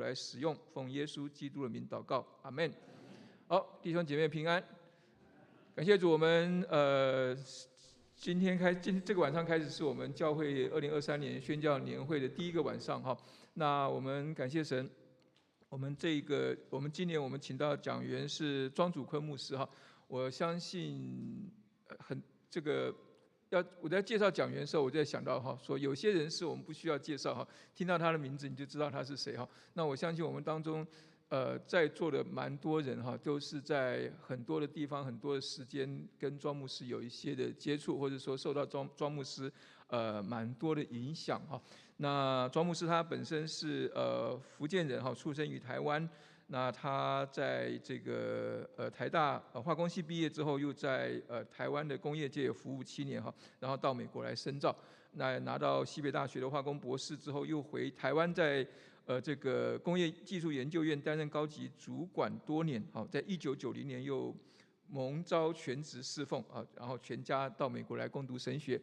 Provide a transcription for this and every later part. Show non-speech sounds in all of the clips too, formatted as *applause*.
来使用。奉耶稣基督的名祷告，阿门。好，弟兄姐妹平安。感谢主，我们呃今天开今这个晚上开始是我们教会二零二三年宣教年会的第一个晚上哈。那我们感谢神，我们这个我们今年我们请到讲员是庄主坤牧师哈。我相信很这个。要我在介绍讲员的时候，我就在想到哈，说有些人是我们不需要介绍哈，听到他的名字你就知道他是谁哈。那我相信我们当中，呃，在座的蛮多人哈，都是在很多的地方、很多的时间跟庄牧师有一些的接触，或者说受到庄庄牧师呃蛮多的影响哈。那庄牧师他本身是呃福建人哈，出生于台湾。那他在这个呃台大呃化工系毕业之后，又在呃台湾的工业界服务七年哈，然后到美国来深造。那拿到西北大学的化工博士之后，又回台湾在呃这个工业技术研究院担任高级主管多年。好，在一九九零年又蒙召全职侍奉啊，然后全家到美国来攻读神学。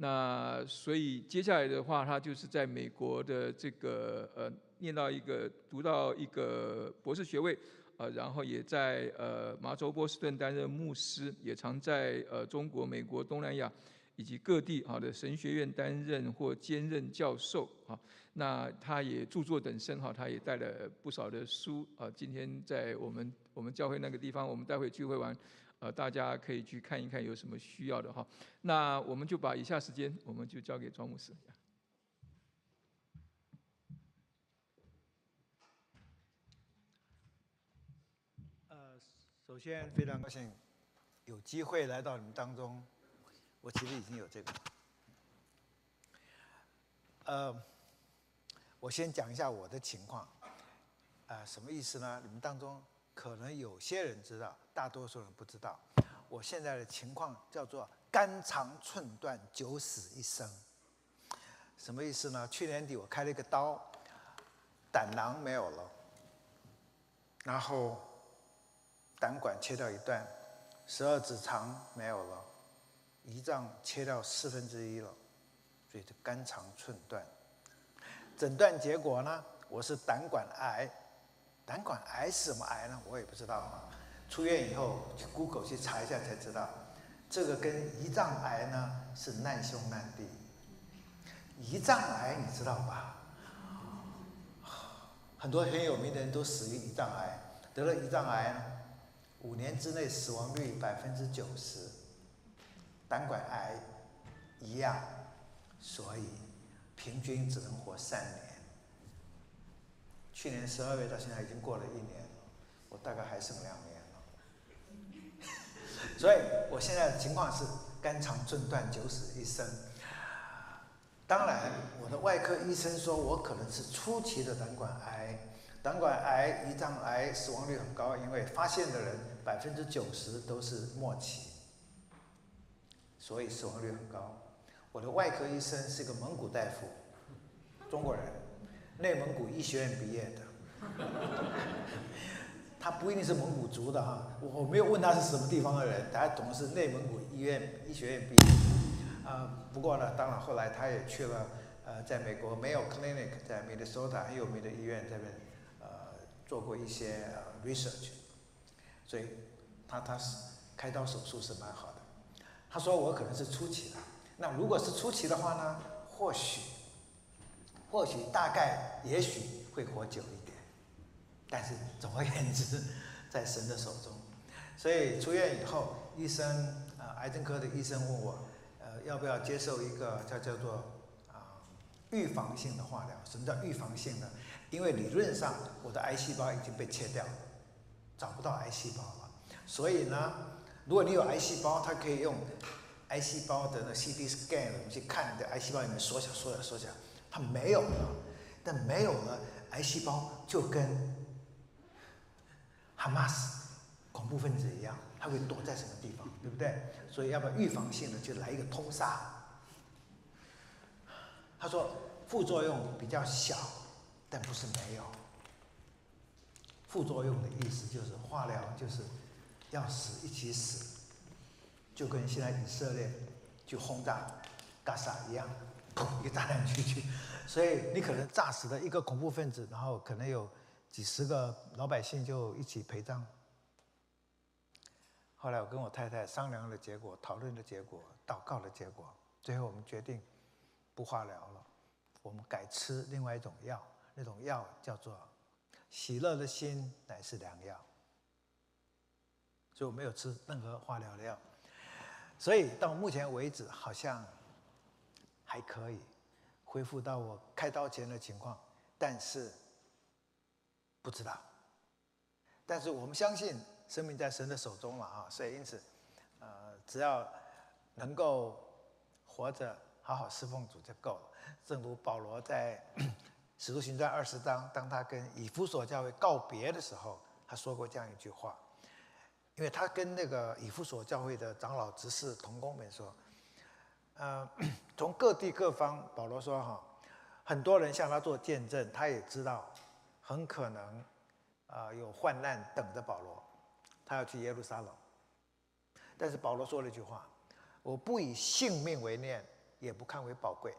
那所以接下来的话，他就是在美国的这个呃。念到一个，读到一个博士学位，呃，然后也在呃麻州波士顿担任牧师，也常在呃中国、美国、东南亚以及各地好的神学院担任或兼任教授啊。那他也著作等身哈，他也带了不少的书啊。今天在我们我们教会那个地方，我们待会聚会完，呃，大家可以去看一看有什么需要的哈。那我们就把以下时间，我们就交给庄牧师。首先，非常高兴有机会来到你们当中。我其实已经有这个。呃，我先讲一下我的情况。啊，什么意思呢？你们当中可能有些人知道，大多数人不知道。我现在的情况叫做肝肠寸断，九死一生。什么意思呢？去年底我开了一个刀，胆囊没有了，然后。胆管切掉一段，十二指肠没有了，胰脏切掉四分之一了，所以这肝肠寸断。诊断结果呢？我是胆管癌。胆管癌是什么癌呢？我也不知道啊。出院以后去 Google 去查一下才知道，这个跟胰脏癌呢是难兄难弟。胰脏癌你知道吧？很多很有名的人都死于胰脏癌，得了胰脏癌。五年之内死亡率百分之九十，胆管癌一样，所以平均只能活三年。去年十二月到现在已经过了一年，我大概还剩两年了。所以我现在的情况是肝肠寸断，九死一生。当然，我的外科医生说我可能是初期的胆管癌，胆管癌、胰脏癌死亡率很高，因为发现的人。百分之九十都是末期，所以死亡率很高。我的外科医生是个蒙古大夫，中国人，内蒙古医学院毕业的。*laughs* 他不一定是蒙古族的哈，我没有问他是什么地方的人，大家懂是内蒙古医院医学院毕业。啊，不过呢，当然后来他也去了，呃，在美国没有 Clinic 在 Minnesota 很有名的医院这边，呃，做过一些 research。所以，他他是开刀手术是蛮好的。他说我可能是初期的，那如果是初期的话呢，或许，或许大概也许会活久一点，但是总而言之，在神的手中。所以出院以后，医生啊，癌症科的医生问我，呃，要不要接受一个叫叫做啊预防性的化疗？什么叫预防性的？因为理论上我的癌细胞已经被切掉了。找不到癌细胞了，所以呢，如果你有癌细胞，它可以用癌细胞的那 CT scan 我们去看你的癌细胞有没有缩小、缩小、缩小。它没有了，但没有了，癌细胞就跟哈马斯恐怖分子一样，它会躲在什么地方，对不对？所以要不要预防性的就来一个通杀？他说副作用比较小，但不是没有。副作用的意思就是化疗就是要死一起死，就跟现在以色列去轰炸加沙一样，砰一个炸弹进去，所以你可能炸死了一个恐怖分子，然后可能有几十个老百姓就一起陪葬。后来我跟我太太商量的结果、讨论的结果、祷告的结果，最后我们决定不化疗了，我们改吃另外一种药，那种药叫做“喜乐的心乃是良药”，所以我没有吃任何化疗的药。所以到目前为止，好像还可以恢复到我开刀前的情况，但是不知道。但是我们相信。生命在神的手中嘛啊，所以因此，呃，只要能够活着，好好侍奉主就够了。正如保罗在使徒行传二十章，当他跟以弗所教会告别的时候，他说过这样一句话，因为他跟那个以弗所教会的长老、执事、同工们说，呃，从各地各方，保罗说哈，很多人向他做见证，他也知道很可能啊有患难等着保罗。他要去耶路撒冷，但是保罗说了一句话：“我不以性命为念，也不看为宝贵。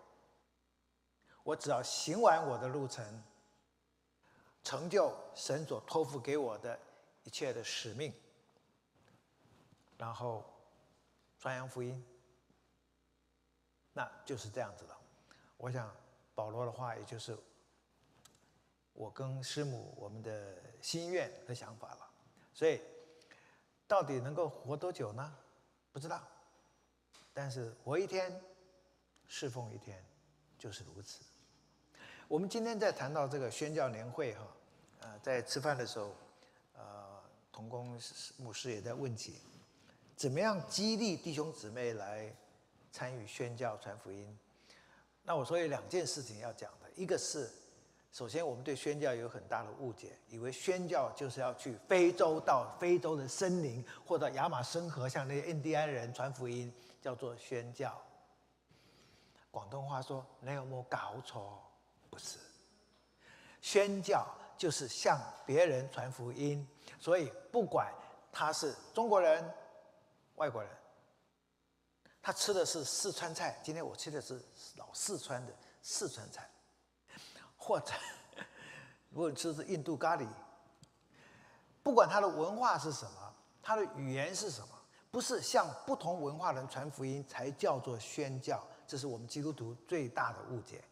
我只要行完我的路程，成就神所托付给我的一切的使命，然后传扬福音，那就是这样子了。我想保罗的话，也就是我跟师母我们的心愿和想法了。所以。”到底能够活多久呢？不知道，但是活一天，侍奉一天，就是如此。我们今天在谈到这个宣教年会哈，呃，在吃饭的时候，呃，同工牧师也在问起，怎么样激励弟兄姊妹来参与宣教传福音？那我说有两件事情要讲的，一个是。首先，我们对宣教有很大的误解，以为宣教就是要去非洲，到非洲的森林，或者亚马逊河，向那些印第安人传福音，叫做宣教。广东话说：“你有没有搞错？”不是，宣教就是向别人传福音。所以，不管他是中国人、外国人，他吃的是四川菜。今天我吃的是老四川的四川菜。或者，如果吃的是印度咖喱，不管他的文化是什么，他的语言是什么，不是向不同文化人传福音才叫做宣教，这是我们基督徒最大的误解。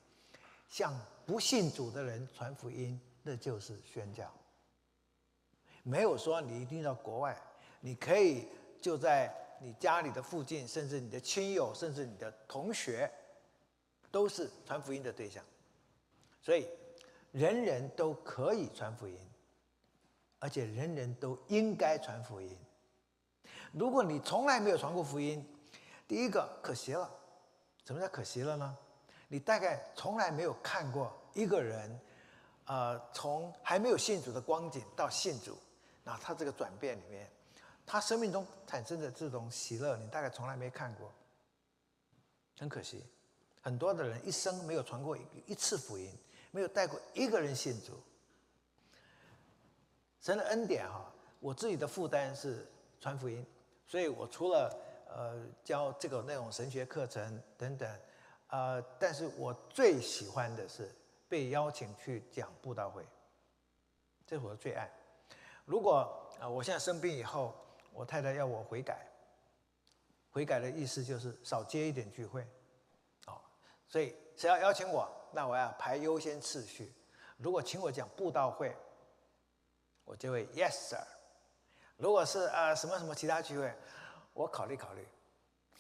向不信主的人传福音，那就是宣教。没有说你一定到国外，你可以就在你家里的附近，甚至你的亲友，甚至你的同学，都是传福音的对象。所以，人人都可以传福音，而且人人都应该传福音。如果你从来没有传过福音，第一个可惜了。什么叫可惜了呢？你大概从来没有看过一个人，呃，从还没有信主的光景到信主，那他这个转变里面，他生命中产生的这种喜乐，你大概从来没看过。很可惜，很多的人一生没有传过一一次福音。没有带过一个人信主，神的恩典哈，我自己的负担是传福音，所以我除了呃教这个内容神学课程等等，呃，但是我最喜欢的是被邀请去讲布道会，这是我的最爱。如果啊，我现在生病以后，我太太要我悔改，悔改的意思就是少接一点聚会，哦，所以谁要邀请我？那我要排优先次序。如果请我讲布道会，我就会 yes sir。如果是呃什么什么其他聚会，我考虑考虑。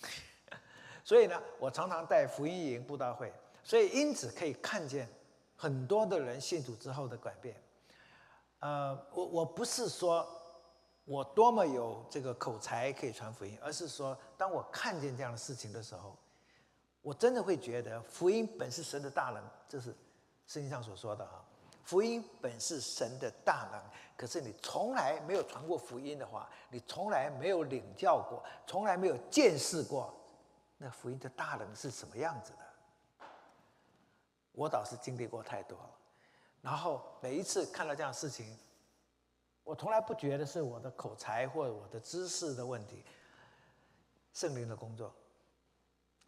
*laughs* 所以呢，我常常带福音营布道会，所以因此可以看见很多的人信主之后的改变。呃，我我不是说我多么有这个口才可以传福音，而是说当我看见这样的事情的时候。我真的会觉得福音本是神的大能，这是圣经上所说的啊。福音本是神的大能，可是你从来没有传过福音的话，你从来没有领教过，从来没有见识过那福音的大能是什么样子的。我倒是经历过太多了，然后每一次看到这样的事情，我从来不觉得是我的口才或者我的知识的问题，圣灵的工作。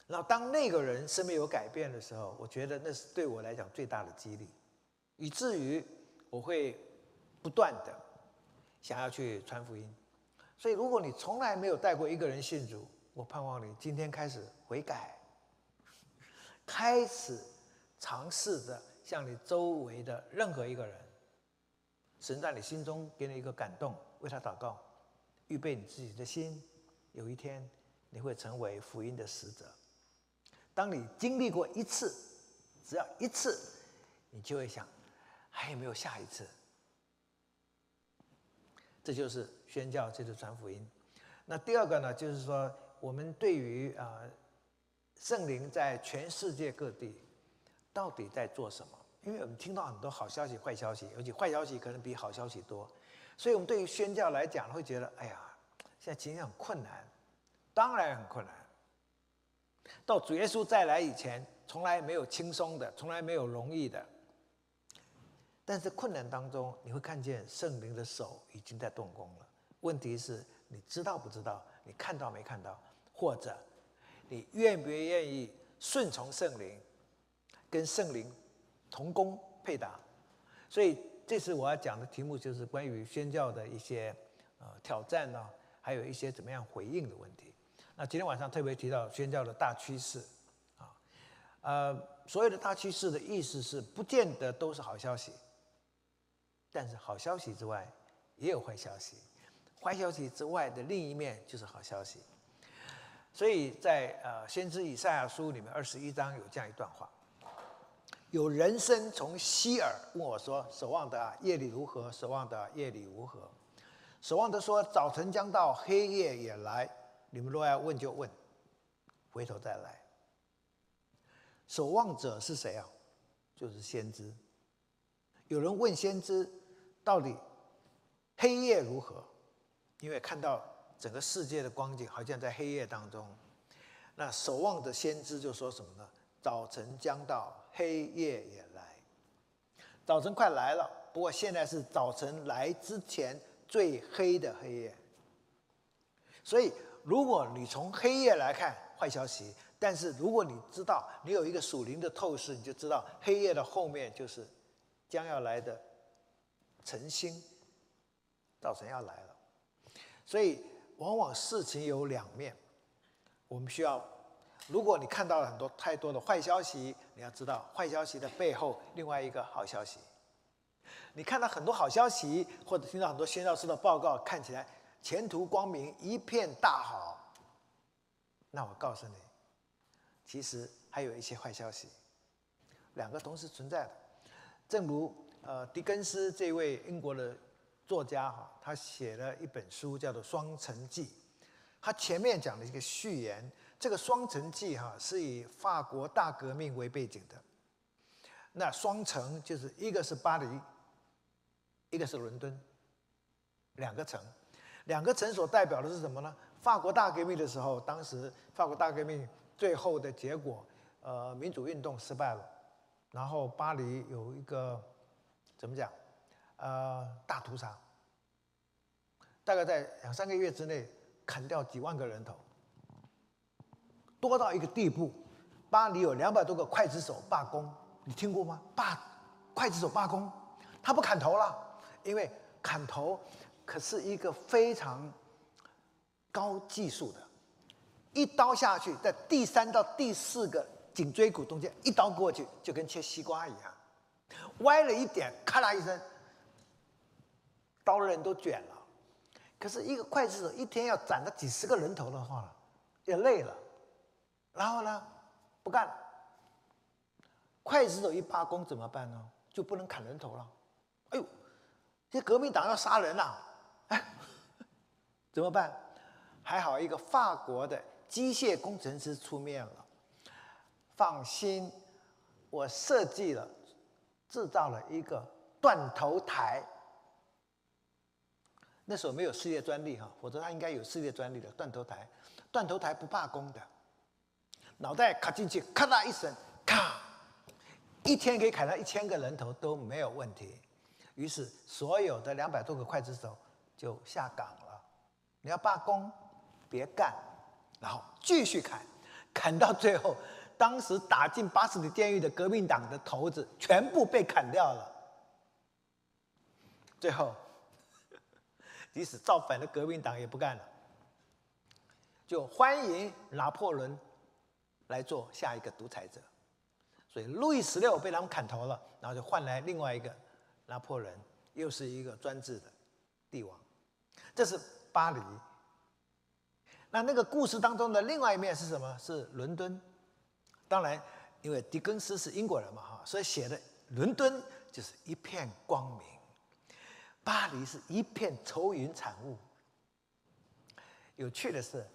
然后当那个人生命有改变的时候，我觉得那是对我来讲最大的激励，以至于我会不断的想要去传福音。所以，如果你从来没有带过一个人信主，我盼望你今天开始悔改，开始尝试着向你周围的任何一个人，神在你心中给你一个感动，为他祷告，预备你自己的心，有一天你会成为福音的使者。当你经历过一次，只要一次，你就会想，还有没有下一次？这就是宣教，这是传福音。那第二个呢，就是说，我们对于啊，圣灵在全世界各地到底在做什么？因为我们听到很多好消息、坏消息，而且坏消息可能比好消息多，所以我们对于宣教来讲，会觉得，哎呀，现在情形很困难，当然很困难。到主耶稣再来以前，从来没有轻松的，从来没有容易的。但是困难当中，你会看见圣灵的手已经在动工了。问题是，你知道不知道？你看到没看到？或者，你愿不愿意顺从圣灵，跟圣灵同工配搭？所以，这次我要讲的题目就是关于宣教的一些呃挑战呢，还有一些怎么样回应的问题。那今天晚上特别提到宣教的大趋势，啊，呃，所有的大趋势的意思是，不见得都是好消息。但是好消息之外，也有坏消息；坏消息之外的另一面就是好消息。所以在呃先知以赛亚书里面二十一章有这样一段话：有人声从西尔问我说：“守望的夜里如何？守望的夜里如何？”守望的说：“早晨将到，黑夜也来。你们若要问，就问，回头再来。”守望者是谁啊？就是先知。有人问先知。到底黑夜如何？因为看到整个世界的光景好像在黑夜当中。那守望的先知就说什么呢？早晨将到，黑夜也来。早晨快来了，不过现在是早晨来之前最黑的黑夜。所以，如果你从黑夜来看坏消息，但是如果你知道你有一个属灵的透视，你就知道黑夜的后面就是将要来的。晨星，早晨要来了，所以往往事情有两面。我们需要，如果你看到了很多太多的坏消息，你要知道坏消息的背后另外一个好消息。你看到很多好消息，或者听到很多宣教师的报告，看起来前途光明，一片大好。那我告诉你，其实还有一些坏消息，两个同时存在的，正如。呃，狄更斯这位英国的作家哈，他写了一本书叫做《双城记》。他前面讲了一个序言，这个《双城记》哈是以法国大革命为背景的。那双城就是一个是巴黎，一个是伦敦，两个城，两个城所代表的是什么呢？法国大革命的时候，当时法国大革命最后的结果，呃，民主运动失败了，然后巴黎有一个。怎么讲？呃，大屠杀，大概在两三个月之内砍掉几万个人头，多到一个地步，巴黎有两百多个刽子手罢工，你听过吗？罢刽子手罢工，他不砍头了，因为砍头可是一个非常高技术的，一刀下去，在第三到第四个颈椎骨中间一刀过去，就跟切西瓜一样。歪了一点，咔啦一声，刀刃都卷了。可是，一个刽子手一天要斩个几十个人头的话，也累了。然后呢，不干了。刽子手一罢工怎么办呢？就不能砍人头了。哎呦，这革命党要杀人了，哎，*laughs* 怎么办？还好一个法国的机械工程师出面了。放心，我设计了。制造了一个断头台，那时候没有世界专利哈，否则他应该有世界专利的断头台。断头台不罢工的，脑袋卡进去，咔嗒一声，咔，一天可以砍到一千个人头都没有问题。于是所有的两百多个刽子手就下岗了。你要罢工，别干，然后继续砍，砍到最后，当时打进八十里监狱的革命党的头子全部被砍掉了。最后，即使造反的革命党也不干了，就欢迎拿破仑来做下一个独裁者。所以路易十六被他们砍头了，然后就换来另外一个拿破仑，又是一个专制的帝王。这是巴黎。那那个故事当中的另外一面是什么？是伦敦。当然，因为狄更斯是英国人嘛，哈，所以写的伦敦就是一片光明，巴黎是一片愁云惨雾。有趣的是，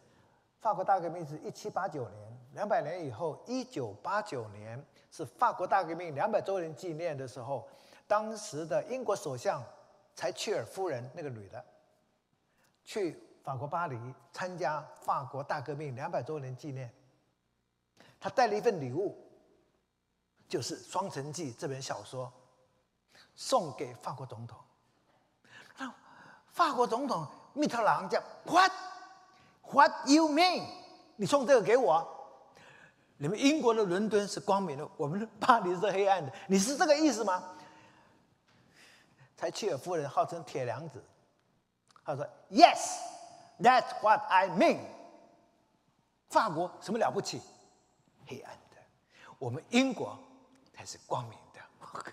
法国大革命是一七八九年，两百年以后，一九八九年是法国大革命两百周年纪念的时候，当时的英国首相柴契尔夫人那个女的，去。法国巴黎参加法国大革命两百周年纪念，她带了一份礼物，就是《双城记》这本小说，送给法国总统。那法国总统密特朗讲：“What? What you mean？你送这个给我？你们英国的伦敦是光明的，我们的巴黎是黑暗的，你是这个意思吗？”柴契尔夫人号称铁娘子，她说：“Yes。” That's what I mean。法国什么了不起？黑暗的，我们英国才是光明的。*laughs*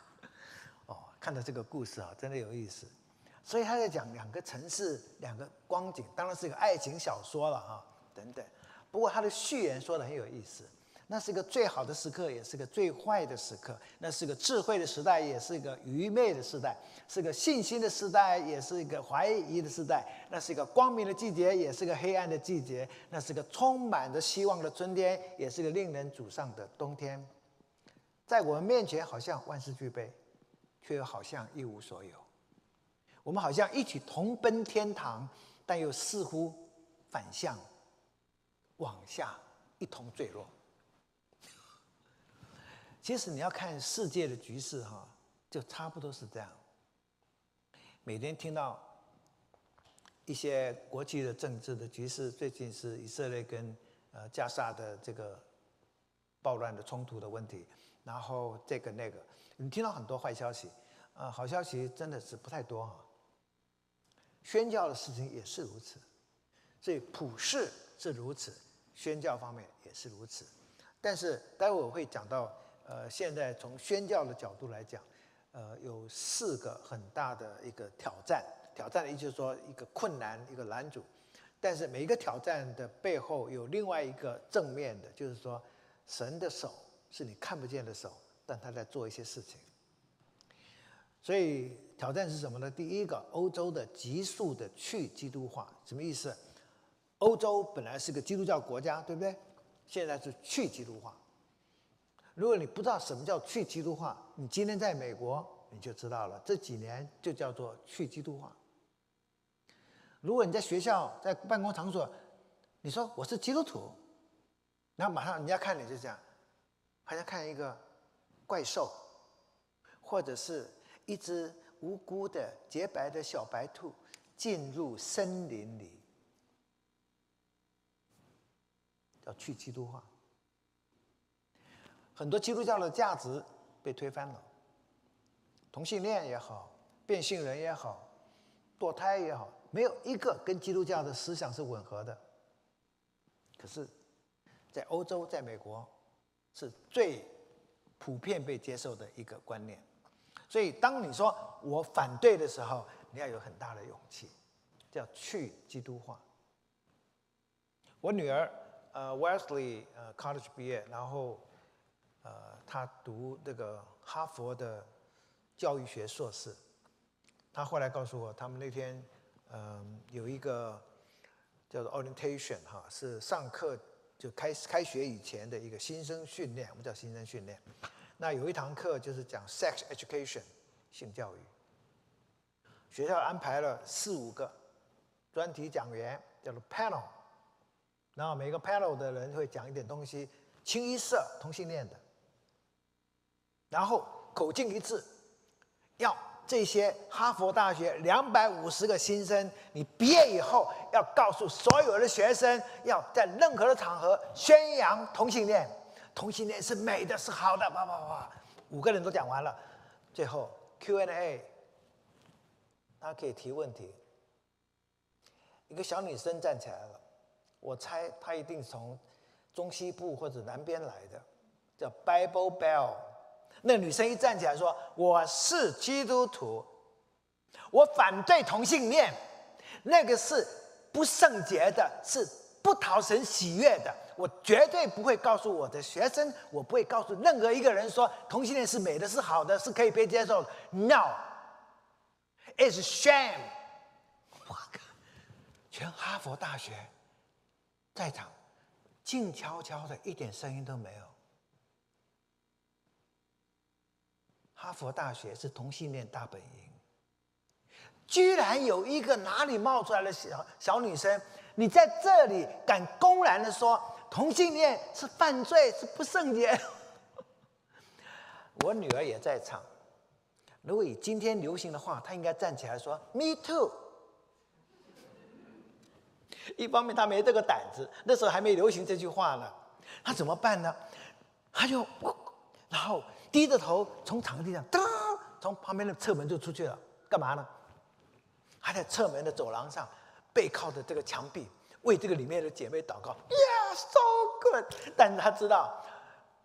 哦，看到这个故事啊，真的有意思。所以他在讲两个城市，两个光景，当然是一个爱情小说了啊，等等。不过他的序言说的很有意思。那是一个最好的时刻，也是个最坏的时刻。那是个智慧的时代，也是一个愚昧的时代；是个信心的时代，也是一个怀疑的时代。那是一个光明的季节，也是个黑暗的季节。那是个充满着希望的春天，也是个令人沮丧的冬天。在我们面前，好像万事俱备，却又好像一无所有。我们好像一起同奔天堂，但又似乎反向往下一同坠落。*laughs* 其实你要看世界的局势，哈，就差不多是这样。每天听到一些国际的政治的局势，最近是以色列跟呃加沙的这个暴乱的冲突的问题，然后这个那个，你听到很多坏消息，啊，好消息真的是不太多哈。宣教的事情也是如此，所以普世是如此，宣教方面也是如此。但是待会我会讲到。呃，现在从宣教的角度来讲，呃，有四个很大的一个挑战。挑战的意思就是说，一个困难，一个拦阻。但是每一个挑战的背后有另外一个正面的，就是说，神的手是你看不见的手，但他在做一些事情。所以挑战是什么呢？第一个，欧洲的急速的去基督化，什么意思？欧洲本来是个基督教国家，对不对？现在是去基督化。如果你不知道什么叫去基督化，你今天在美国你就知道了。这几年就叫做去基督化。如果你在学校、在办公场所，你说我是基督徒，然后马上人家看你就这样，好像看一个怪兽，或者是一只无辜的洁白的小白兔进入森林里，叫去基督化。很多基督教的价值被推翻了，同性恋也好，变性人也好，堕胎也好，没有一个跟基督教的思想是吻合的。可是，在欧洲，在美国，是最普遍被接受的一个观念。所以，当你说我反对的时候，你要有很大的勇气，叫去基督化。我女儿呃，Wesley 呃，college 毕业，然后。呃，她读这个哈佛的教育学硕士。她后来告诉我，他们那天嗯有一个叫做 orientation 哈，是上课就开开学以前的一个新生训练，我们叫新生训练。那有一堂课就是讲 sex education 性教育。学校安排了四五个专题讲员，叫做 panel。然后每个 panel 的人会讲一点东西，清一色同性恋的。然后口径一致，要这些哈佛大学两百五十个新生，你毕业以后要告诉所有的学生，要在任何的场合宣扬同性恋，同性恋是美的，是好的，叭叭叭，五个人都讲完了，最后 Q&A，他可以提问题。一个小女生站起来了，我猜她一定从中西部或者南边来的，叫 Bible Bell。那女生一站起来说：“我是基督徒，我反对同性恋，那个是不圣洁的，是不讨神喜悦的。我绝对不会告诉我的学生，我不会告诉任何一个人说同性恋是美的，是好的，是可以被接受。No，it's shame。*laughs* 我靠，全哈佛大学在场，静悄悄的，一点声音都没有。”哈佛大学是同性恋大本营，居然有一个哪里冒出来的小小女生，你在这里敢公然的说同性恋是犯罪，是不圣洁？*laughs* 我女儿也在场，如果以今天流行的话，她应该站起来说 “Me too”。一方面她没这个胆子，那时候还没流行这句话呢，她怎么办呢？她就，然后。低着头从场地上噔，从旁边的侧门就出去了，干嘛呢？还在侧门的走廊上，背靠着这个墙壁，为这个里面的姐妹祷告。Yeah，so good。但是他知道，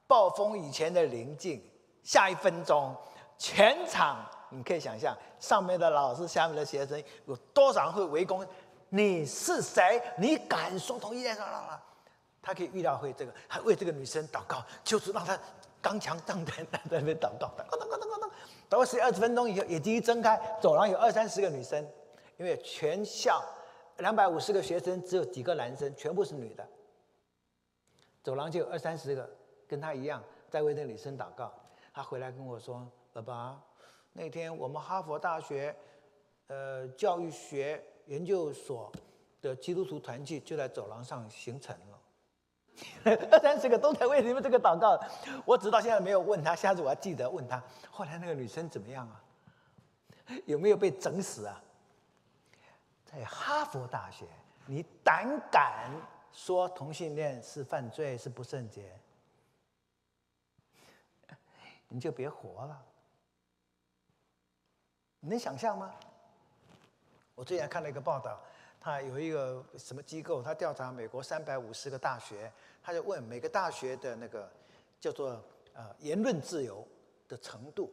暴风以前的宁静，下一分钟，全场你可以想象，上面的老师，下面的学生有多少人会围攻？你是谁？你敢说同一件事？他可以预料会这个，还为这个女生祷告，就是让她。刚强壮胆，在那边祷告，祷告，祷告，祷告，祷告十二十分钟以后，眼睛一睁开，走廊有二三十个女生，因为全校两百五十个学生只有几个男生，全部是女的。走廊就有二三十个跟他一样在为那女生祷告。他回来跟我说：“爸爸，那天我们哈佛大学呃教育学研究所的基督徒团聚就在走廊上形成了。*laughs* ”二三十个都在为你们这个祷告，我直到现在没有问他，下次我要记得问他。后来那个女生怎么样啊？有没有被整死啊？在哈佛大学，你胆敢说同性恋是犯罪是不圣洁，*laughs* 你就别活了。你能想象吗？我最近看了一个报道。他有一个什么机构？他调查美国三百五十个大学，他就问每个大学的那个叫做呃言论自由的程度。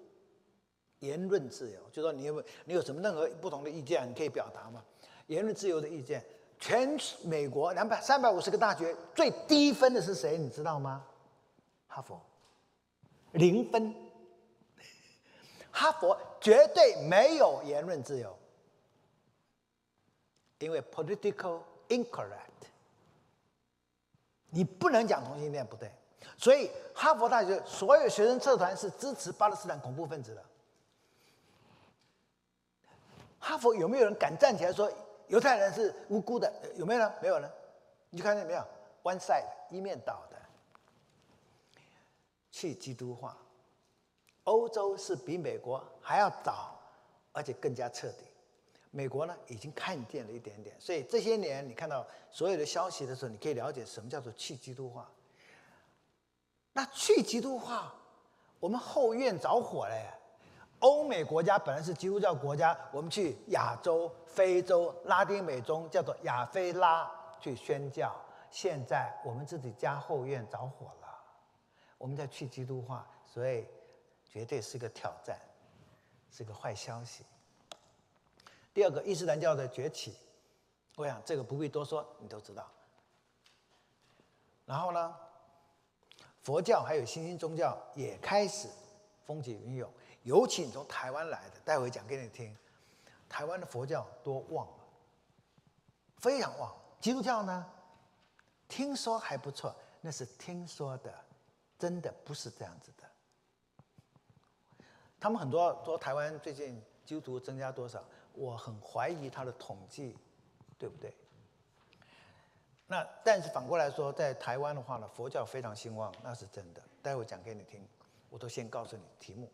言论自由，就说你有你有什么任何不同的意见，你可以表达嘛？言论自由的意见，全美国两百三百五十个大学最低分的是谁？你知道吗？哈佛，零分。*laughs* 哈佛绝对没有言论自由。因为 political incorrect，你不能讲同性恋不对，所以哈佛大学所有学生社团是支持巴勒斯坦恐怖分子的。哈佛有没有人敢站起来说犹太人是无辜的？有没有呢？没有呢？你看见没有？One side 一面倒的，去基督化。欧洲是比美国还要早，而且更加彻底。美国呢，已经看见了一点点，所以这些年你看到所有的消息的时候，你可以了解什么叫做去基督化。那去基督化，我们后院着火了。欧美国家本来是基督教国家，我们去亚洲、非洲、拉丁美洲，叫做亚非拉去宣教。现在我们自己家后院着火了，我们在去基督化，所以绝对是个挑战，是个坏消息。第二个伊斯兰教的崛起，我想这个不必多说，你都知道。然后呢，佛教还有新兴宗教也开始风起云涌，尤其你从台湾来的，待会讲给你听。台湾的佛教多旺啊，非常旺。基督教呢，听说还不错，那是听说的，真的不是这样子的。他们很多说台湾最近基督徒增加多少？我很怀疑他的统计，对不对？那但是反过来说，在台湾的话呢，佛教非常兴旺，那是真的。待会讲给你听，我都先告诉你题目。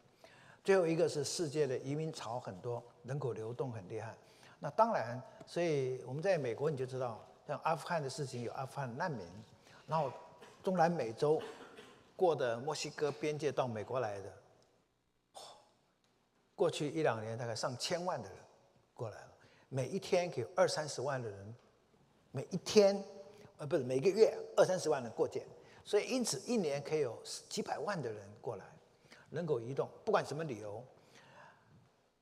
最后一个是世界的移民潮很多，人口流动很厉害。那当然，所以我们在美国你就知道，像阿富汗的事情有阿富汗难民，然后中南美洲过的墨西哥边界到美国来的，过去一两年大概上千万的人过来了，每一天有二三十万的人，每一天，呃不是每个月二三十万人过界，所以因此一年可以有几百万的人过来。人口移动，不管什么理由，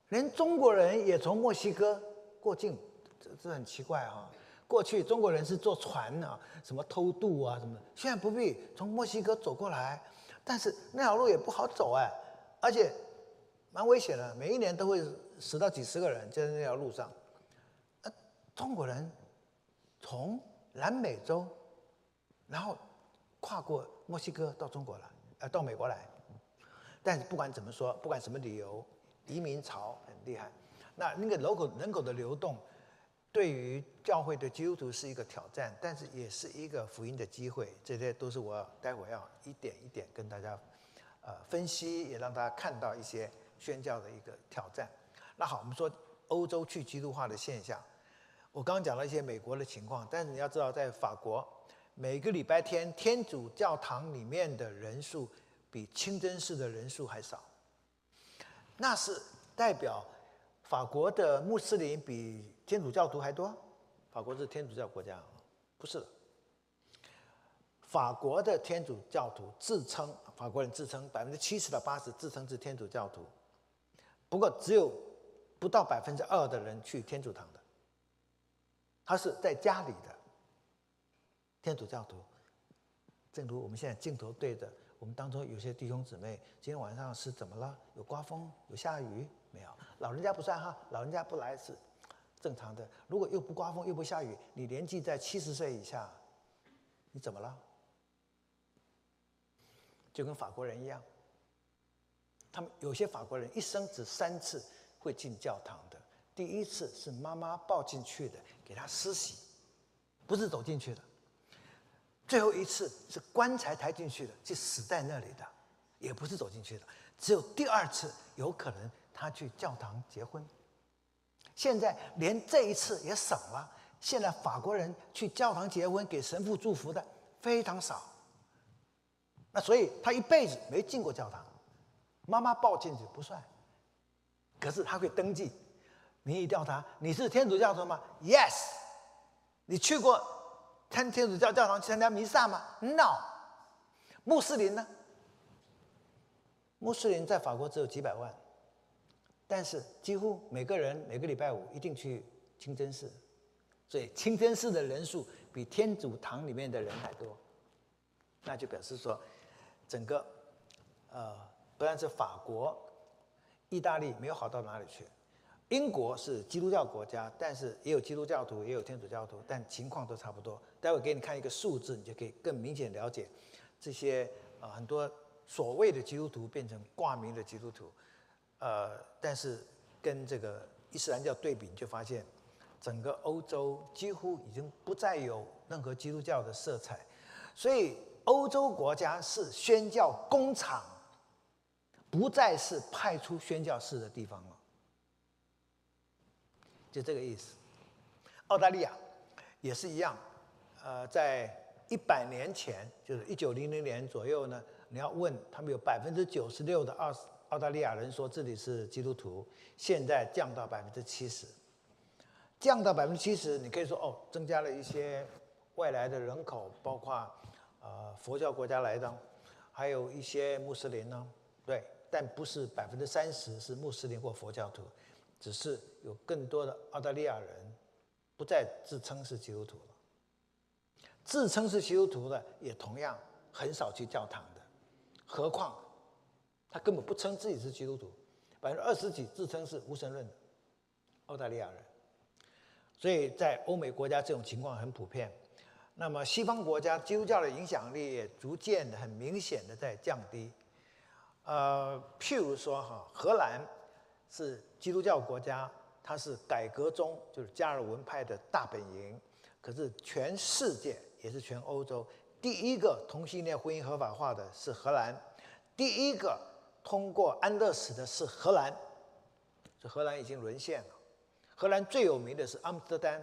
连中国人也从墨西哥过境，这这很奇怪啊！过去中国人是坐船啊，什么偷渡啊什么，现在不必从墨西哥走过来，但是那条路也不好走哎，而且蛮危险的，每一年都会死到几十个人就在那条路上。呃，中国人从南美洲，然后跨过墨西哥到中国来，呃，到美国来。但是不管怎么说，不管什么理由，移民潮很厉害。那那个人口人口的流动，对于教会的基督徒是一个挑战，但是也是一个福音的机会。这些都是我待会要一点一点跟大家呃分析，也让大家看到一些宣教的一个挑战。那好，我们说欧洲去基督化的现象，我刚刚讲了一些美国的情况，但是你要知道，在法国每个礼拜天天主教堂里面的人数。比清真寺的人数还少，那是代表法国的穆斯林比天主教徒还多？法国是天主教国家，不是的。法国的天主教徒自称，法国人自称百分之七十到八十自称是天主教徒，不过只有不到百分之二的人去天主堂的，他是在家里的天主教徒。正如我们现在镜头对着。我们当中有些弟兄姊妹，今天晚上是怎么了？有刮风，有下雨没有？老人家不算哈，老人家不来是正常的。如果又不刮风又不下雨，你年纪在七十岁以下，你怎么了？就跟法国人一样，他们有些法国人一生只三次会进教堂的。第一次是妈妈抱进去的，给他施洗，不是走进去的。最后一次是棺材抬进去的，就死在那里的，也不是走进去的。只有第二次有可能他去教堂结婚。现在连这一次也省了。现在法国人去教堂结婚给神父祝福的非常少。那所以他一辈子没进过教堂，妈妈抱进去不算。可是他会登记，民意调查，你是天主教徒吗？Yes，你去过。参天主教教堂去参加弥撒吗？No。穆斯林呢？穆斯林在法国只有几百万，但是几乎每个人每个礼拜五一定去清真寺，所以清真寺的人数比天主堂里面的人还多。那就表示说，整个呃，不但是法国、意大利没有好到哪里去。英国是基督教国家，但是也有基督教徒，也有天主教徒，但情况都差不多。待会给你看一个数字，你就可以更明显了解这些呃很多所谓的基督徒变成挂名的基督徒，呃，但是跟这个伊斯兰教对比，你就发现整个欧洲几乎已经不再有任何基督教的色彩，所以欧洲国家是宣教工厂，不再是派出宣教士的地方了。就这个意思，澳大利亚也是一样，呃，在一百年前，就是一九零零年左右呢，你要问他们有百分之九十六的澳澳大利亚人说自己是基督徒，现在降到百分之七十，降到百分之七十，你可以说哦，增加了一些外来的人口，包括呃佛教国家来的，还有一些穆斯林呢，对，但不是百分之三十是穆斯林或佛教徒。只是有更多的澳大利亚人不再自称是基督徒了，自称是基督徒的也同样很少去教堂的，何况他根本不称自己是基督徒，百分之二十几自称是无神论的澳大利亚人，所以在欧美国家这种情况很普遍。那么西方国家基督教的影响力也逐渐的很明显的在降低。呃，譬如说哈，荷兰。是基督教国家，它是改革中就是加尔文派的大本营。可是全世界也是全欧洲第一个同性恋婚姻合法化的是荷兰，第一个通过安乐死的是荷兰，这荷兰已经沦陷了。荷兰最有名的是阿姆斯特丹，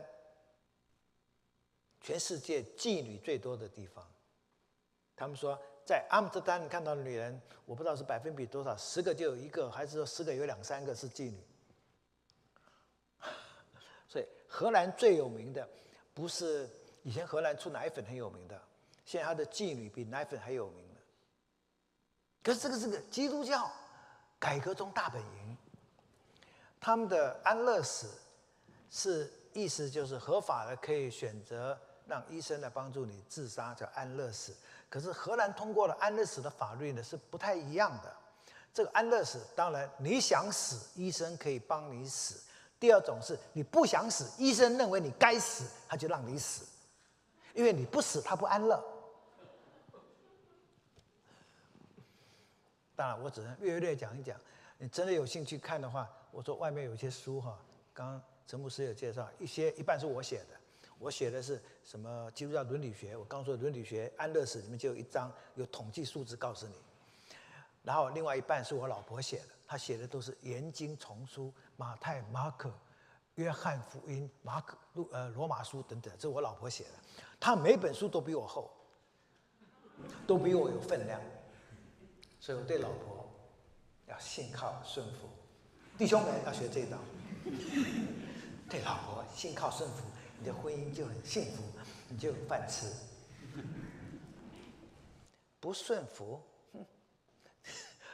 全世界妓女最多的地方。他们说，在阿姆斯特丹看到的女人，我不知道是百分比多少，十个就有一个，还是说十个有两三个是妓女。*laughs* 所以荷兰最有名的，不是以前荷兰出奶粉很有名的，现在它的妓女比奶粉还有名的。可是这个是个基督教改革中大本营，他们的安乐死。是意思就是合法的，可以选择让医生来帮助你自杀，叫安乐死。可是荷兰通过了安乐死的法律呢，是不太一样的。这个安乐死，当然你想死，医生可以帮你死；第二种是你不想死，医生认为你该死，他就让你死，因为你不死，他不安乐。当然，我只能略略讲一讲。你真的有兴趣看的话，我说外面有一些书哈，刚。陈牧师有介绍一些，一半是我写的，我写的是什么基督教伦理学？我刚说伦理学安乐死里面就有一章有统计数字告诉你，然后另外一半是我老婆写的，她写的都是研经丛书，马太、马可、约翰福音、马可、路呃罗马书等等，这是我老婆写的，她每本书都比我厚，都比我有分量，所以我对老婆要信靠顺服，弟兄们要学这一道。*laughs* 对老婆信靠顺服，你的婚姻就很幸福，你就有饭吃。*laughs* 不顺服，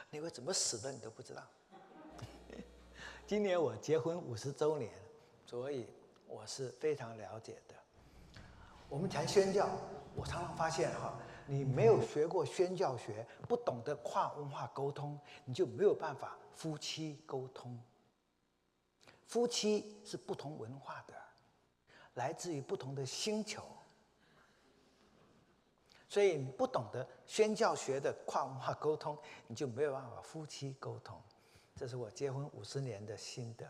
你会怎么死的你都不知道。今年我结婚五十周年，所以我是非常了解的。我们谈宣教，我常常发现哈，你没有学过宣教学，不懂得跨文化沟通，你就没有办法夫妻沟通。夫妻是不同文化的，来自于不同的星球，所以你不懂得宣教学的跨文化沟通，你就没有办法夫妻沟通。这是我结婚五十年的心得。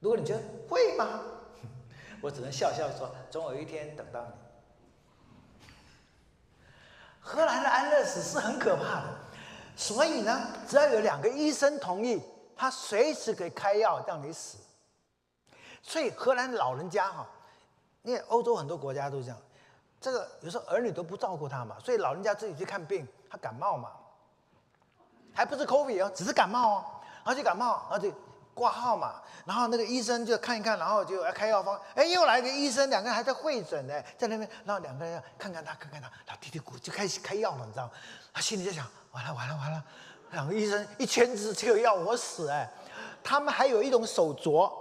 如果你觉得会吗？*laughs* 我只能笑笑说，总有一天等到你。荷兰的安乐死是很可怕的，所以呢，只要有两个医生同意。他随时可以开药让你死，所以荷兰老人家哈，因为欧洲很多国家都这样，这个有时候儿女都不照顾他嘛，所以老人家自己去看病，他感冒嘛，还不是 COVID 哦，只是感冒哦，然后就感冒，然后就挂号嘛，然后那个医生就看一看，然后就要开药方，哎，又来个医生，两个人还在会诊呢，在那边，然后两个人看看他，看看他，然后嘀嘀咕就开始开药了，你知道吗，他心里在想，完了完了完了。两个医生一签字就要我死哎，他们还有一种手镯，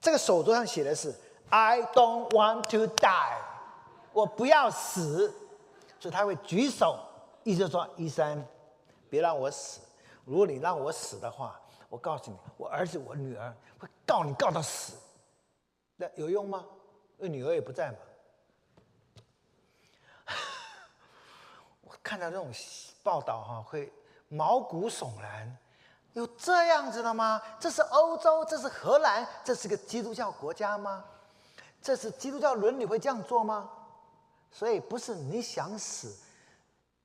这个手镯上写的是 “I don't want to die”，我不要死，所以他会举手，意思说医生别让我死，如果你让我死的话，我告诉你，我儿子我女儿会告你告到死，那有用吗？因为女儿也不在嘛。*laughs* 我看到这种报道哈会。毛骨悚然，有这样子的吗？这是欧洲，这是荷兰，这是个基督教国家吗？这是基督教伦理会这样做吗？所以不是你想死，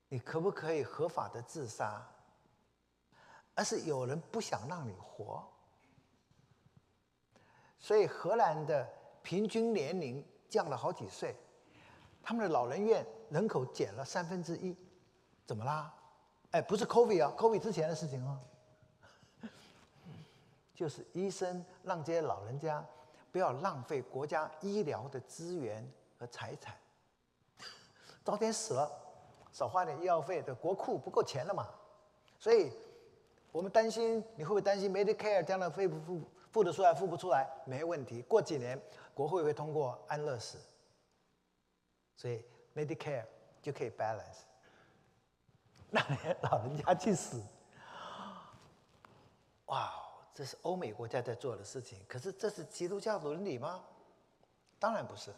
你可不可以合法的自杀？而是有人不想让你活。所以荷兰的平均年龄降了好几岁，他们的老人院人口减了三分之一，怎么啦？哎，不是 COVID 啊，COVID 之前的事情哦，就是医生让这些老人家不要浪费国家医疗的资源和财产，早点死了，少花点医药费，的国库不够钱了嘛。所以，我们担心你会不会担心 Medicare 将来付不付付得出来，付不出来？没问题，过几年国会会通过安乐死，所以 Medicare 就可以 balance。让老人家去死，哇！这是欧美国家在做的事情。可是这是基督教伦理吗？当然不是。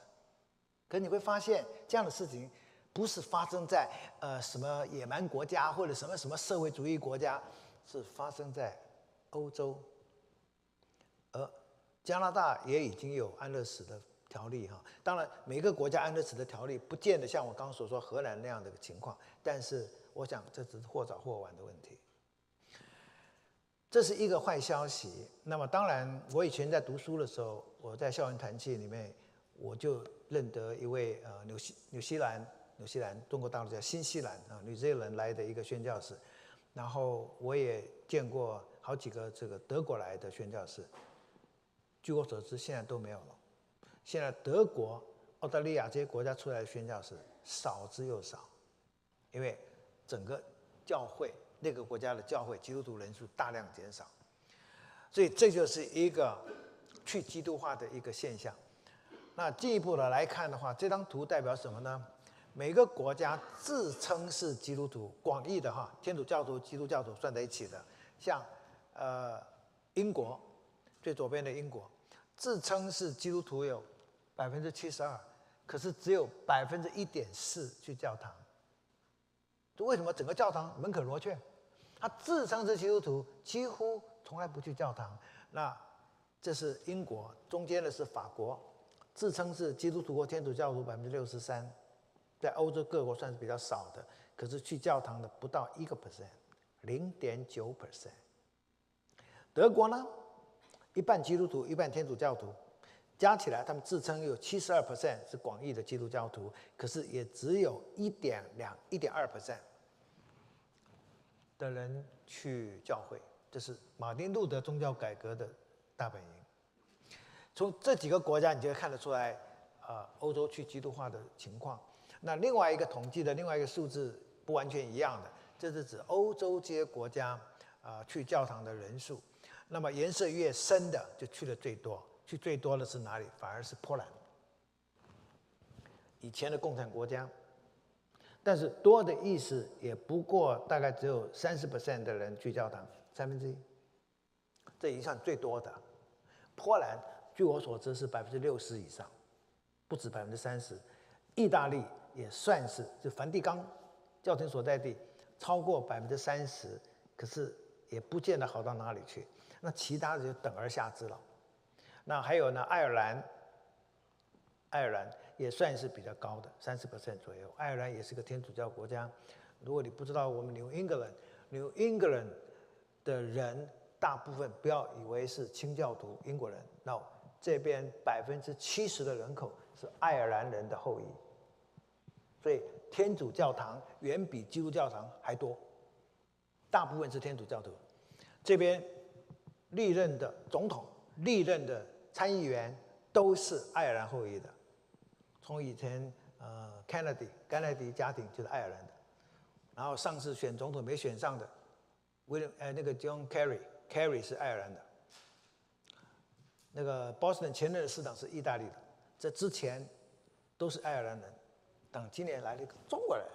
可你会发现，这样的事情不是发生在呃什么野蛮国家或者什么什么社会主义国家，是发生在欧洲。而加拿大也已经有安乐死的条例哈。当然，每个国家安乐死的条例不见得像我刚刚所说荷兰那样的情况，但是。我想这只是或早或晚的问题。这是一个坏消息。那么当然，我以前在读书的时候，我在校园团契里面，我就认得一位呃纽西纽西兰纽西兰中国大陆叫新西兰啊纽西兰来的一个宣教士，然后我也见过好几个这个德国来的宣教士。据我所知，现在都没有了。现在德国、澳大利亚这些国家出来的宣教士少之又少，因为整个教会。那个国家的教会基督徒人数大量减少，所以这就是一个去基督化的一个现象。那进一步的来看的话，这张图代表什么呢？每个国家自称是基督徒，广义的哈，天主教徒、基督教徒算在一起的，像呃英国最左边的英国，自称是基督徒有百分之七十二，可是只有百分之一点四去教堂。为什么整个教堂门可罗雀？他自称是基督徒，几乎从来不去教堂。那这是英国，中间的是法国，自称是基督徒或天主教徒百分之六十三，在欧洲各国算是比较少的。可是去教堂的不到一个 percent，零点九 percent。德国呢，一半基督徒，一半天主教徒，加起来他们自称有七十二 percent 是广义的基督教徒，可是也只有一点两、一点二 percent。的人去教会，这是马丁路德宗教改革的大本营。从这几个国家，你就看得出来，啊，欧洲去基督化的情况。那另外一个统计的另外一个数字不完全一样的，这是指欧洲这些国家啊去教堂的人数。那么颜色越深的就去的最多，去最多的是哪里？反而是波兰，以前的共产国家。但是多的意思也不过大概只有三十 percent 的人去教堂，三分之一，这已经算最多的。波兰据我所知是百分之六十以上，不止百分之三十。意大利也算是，就梵蒂冈教廷所在地超过百分之三十，可是也不见得好到哪里去。那其他的就等而下之了。那还有呢，爱尔兰，爱尔兰。也算是比较高的，三十 percent 左右。爱尔兰也是个天主教国家。如果你不知道，我们 New England，New England 的人大部分不要以为是清教徒英国人。那这边百分之七十的人口是爱尔兰人的后裔，所以天主教堂远比基督教堂还多。大部分是天主教徒。这边历任的总统、历任的参议员都是爱尔兰后裔的。从以前，呃，Kennedy，甘乃迪家庭就是爱尔兰的，然后上次选总统没选上的，William，呃，那个 John Kerry，Kerry 是爱尔兰的，那个 Boston 前任的市长是意大利的，这之前都是爱尔兰人，等今年来了一个中国人，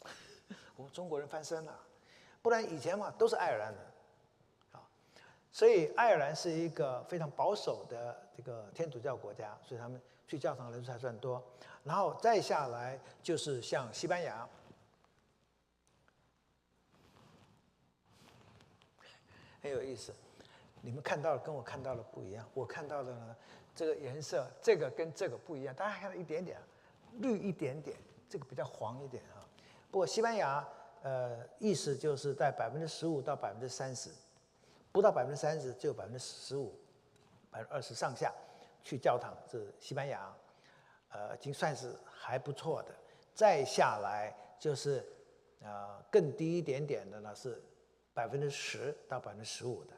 哼，我们中国人翻身了，不然以前嘛都是爱尔兰人，啊，所以爱尔兰是一个非常保守的这个天主教国家，所以他们。去教堂人数还算多，然后再下来就是像西班牙，很有意思。你们看到的跟我看到的不一样。我看到的呢，这个颜色，这个跟这个不一样。大家看到一点点绿一点点，这个比较黄一点啊。不过西班牙，呃，意思就是在百分之十五到百分之三十，不到百分之三十，只有百分之十五、百分之二十上下。去教堂是西班牙，呃，已经算是还不错的。再下来就是，呃，更低一点点的呢是百分之十到百分之十五的。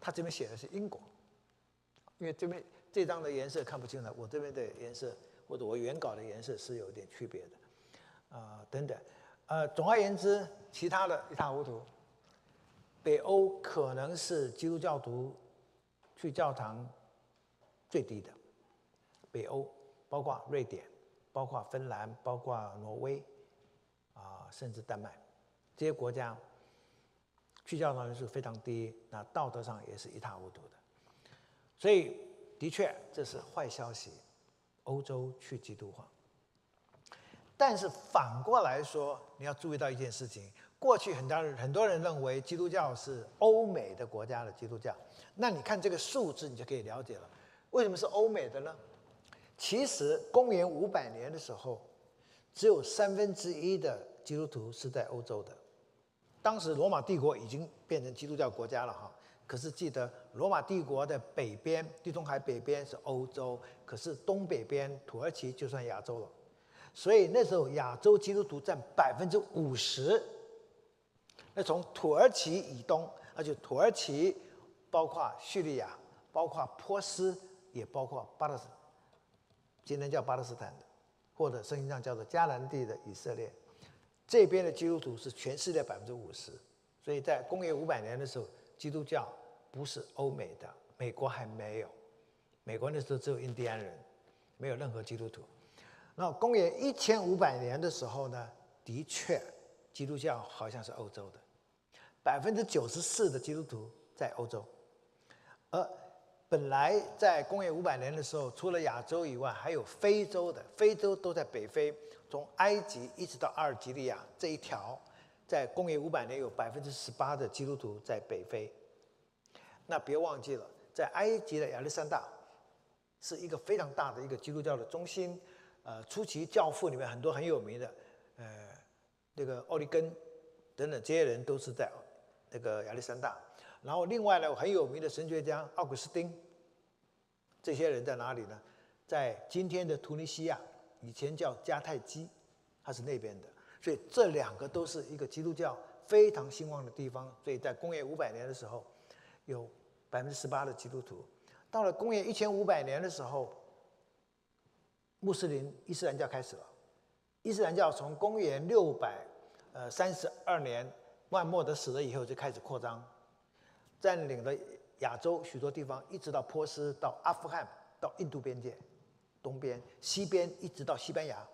他这边写的是英国，因为这边这张的颜色看不清了，我这边的颜色或者我原稿的颜色是有点区别的，啊，等等，呃，总而言之，其他的一塌糊涂。北欧可能是基督教徒去教堂。最低的，北欧包括瑞典、包括芬兰、包括挪威，啊，甚至丹麦这些国家，去教堂人数非常低，那道德上也是一塌糊涂的。所以，的确这是坏消息，欧洲去基督化。但是反过来说，你要注意到一件事情：过去很多人很多人认为基督教是欧美的国家的基督教，那你看这个数字，你就可以了解了。为什么是欧美的呢？其实公元五百年的时候，只有三分之一的基督徒是在欧洲的。当时罗马帝国已经变成基督教国家了哈，可是记得罗马帝国的北边，地中海北边是欧洲，可是东北边土耳其就算亚洲了。所以那时候亚洲基督徒占百分之五十。那从土耳其以东，而且土耳其包括叙利亚，包括波斯，也包括巴勒斯，今天叫巴勒斯坦的，或者圣经上叫做迦南地的以色列，这边的基督徒是全世界百分之五十。所以在公元五百年的时候，基督教不是欧美的，美国还没有，美国那时候只有印第安人，没有任何基督徒。那公元一千五百年的时候呢，的确，基督教好像是欧洲的。百分之九十四的基督徒在欧洲，而本来在公元五百年的时候，除了亚洲以外，还有非洲的，非洲都在北非，从埃及一直到阿尔及利亚这一条，在公元五百年有百分之十八的基督徒在北非。那别忘记了，在埃及的亚历山大是一个非常大的一个基督教的中心，呃，初期教父里面很多很有名的，呃，那个奥利根等等这些人都是在。那个亚历山大，然后另外呢，很有名的神学家奥古斯丁，这些人在哪里呢？在今天的突尼西亚，以前叫迦太基，他是那边的，所以这两个都是一个基督教非常兴旺的地方。所以在公元五百年的时候，有百分之十八的基督徒。到了公元一千五百年的时候，穆斯林伊斯兰教开始了。伊斯兰教从公元六百呃三十二年。万默德死了以后，就开始扩张，占领了亚洲许多地方，一直到波斯、到阿富汗、到印度边界，东边、西边，一直到西班牙。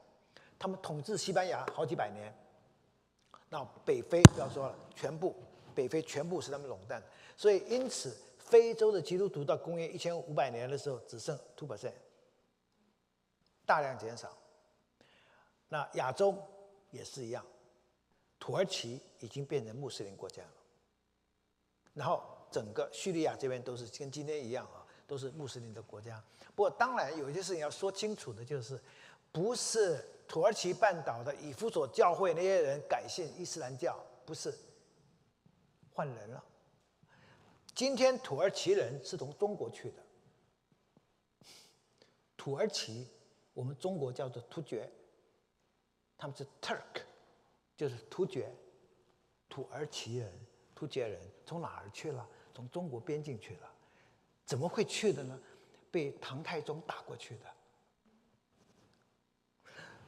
他们统治西班牙好几百年。那北非不要说了，全部北非全部是他们垄断。所以，因此非洲的基督徒到公元一千五百年的时候，只剩 two percent，大量减少。那亚洲也是一样。土耳其已经变成穆斯林国家了，然后整个叙利亚这边都是跟今天一样啊，都是穆斯林的国家。不过，当然有一些事情要说清楚的，就是不是土耳其半岛的以弗所教会那些人改信伊斯兰教，不是换人了。今天土耳其人是从中国去的，土耳其我们中国叫做突厥，他们是 Turk。就是突厥、土耳其人、突厥人从哪儿去了？从中国边境去了，怎么会去的呢？被唐太宗打过去的。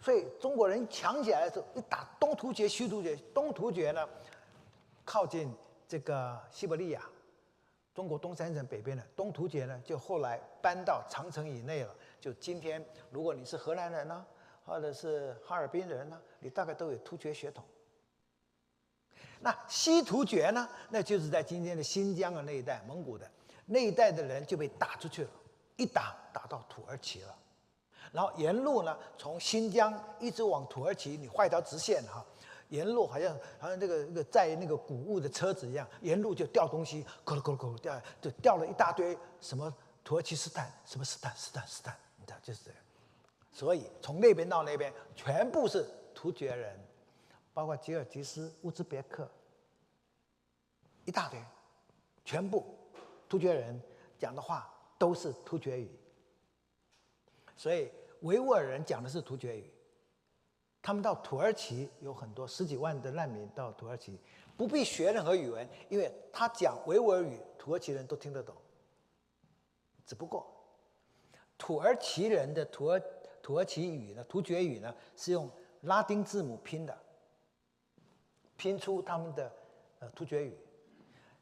所以中国人强起来的时候，一打东突厥、西突厥。东突厥呢，靠近这个西伯利亚，中国东三省北边的。东突厥呢，就后来搬到长城以内了。就今天，如果你是河南人呢？或者是哈尔滨人呢，你大概都有突厥血统。那西突厥呢，那就是在今天的新疆的那一带，蒙古的那一带的人就被打出去了，一打打到土耳其了。然后沿路呢，从新疆一直往土耳其，你画一条直线哈，沿路好像好像这个那个载那个谷物的车子一样，沿路就掉东西，咕噜咕噜咕噜掉，就掉了一大堆什么土耳其斯坦，什么斯坦斯坦斯坦，你知道就是这样。所以从那边到那边全部是突厥人，包括吉尔吉斯、乌兹别克，一大堆，全部突厥人讲的话都是突厥语。所以维吾尔人讲的是突厥语，他们到土耳其有很多十几万的难民到土耳其，不必学任何语文，因为他讲维吾尔语，土耳其人都听得懂。只不过土耳其人的土耳。土耳其语呢，突厥语呢是用拉丁字母拼的，拼出他们的呃突厥语。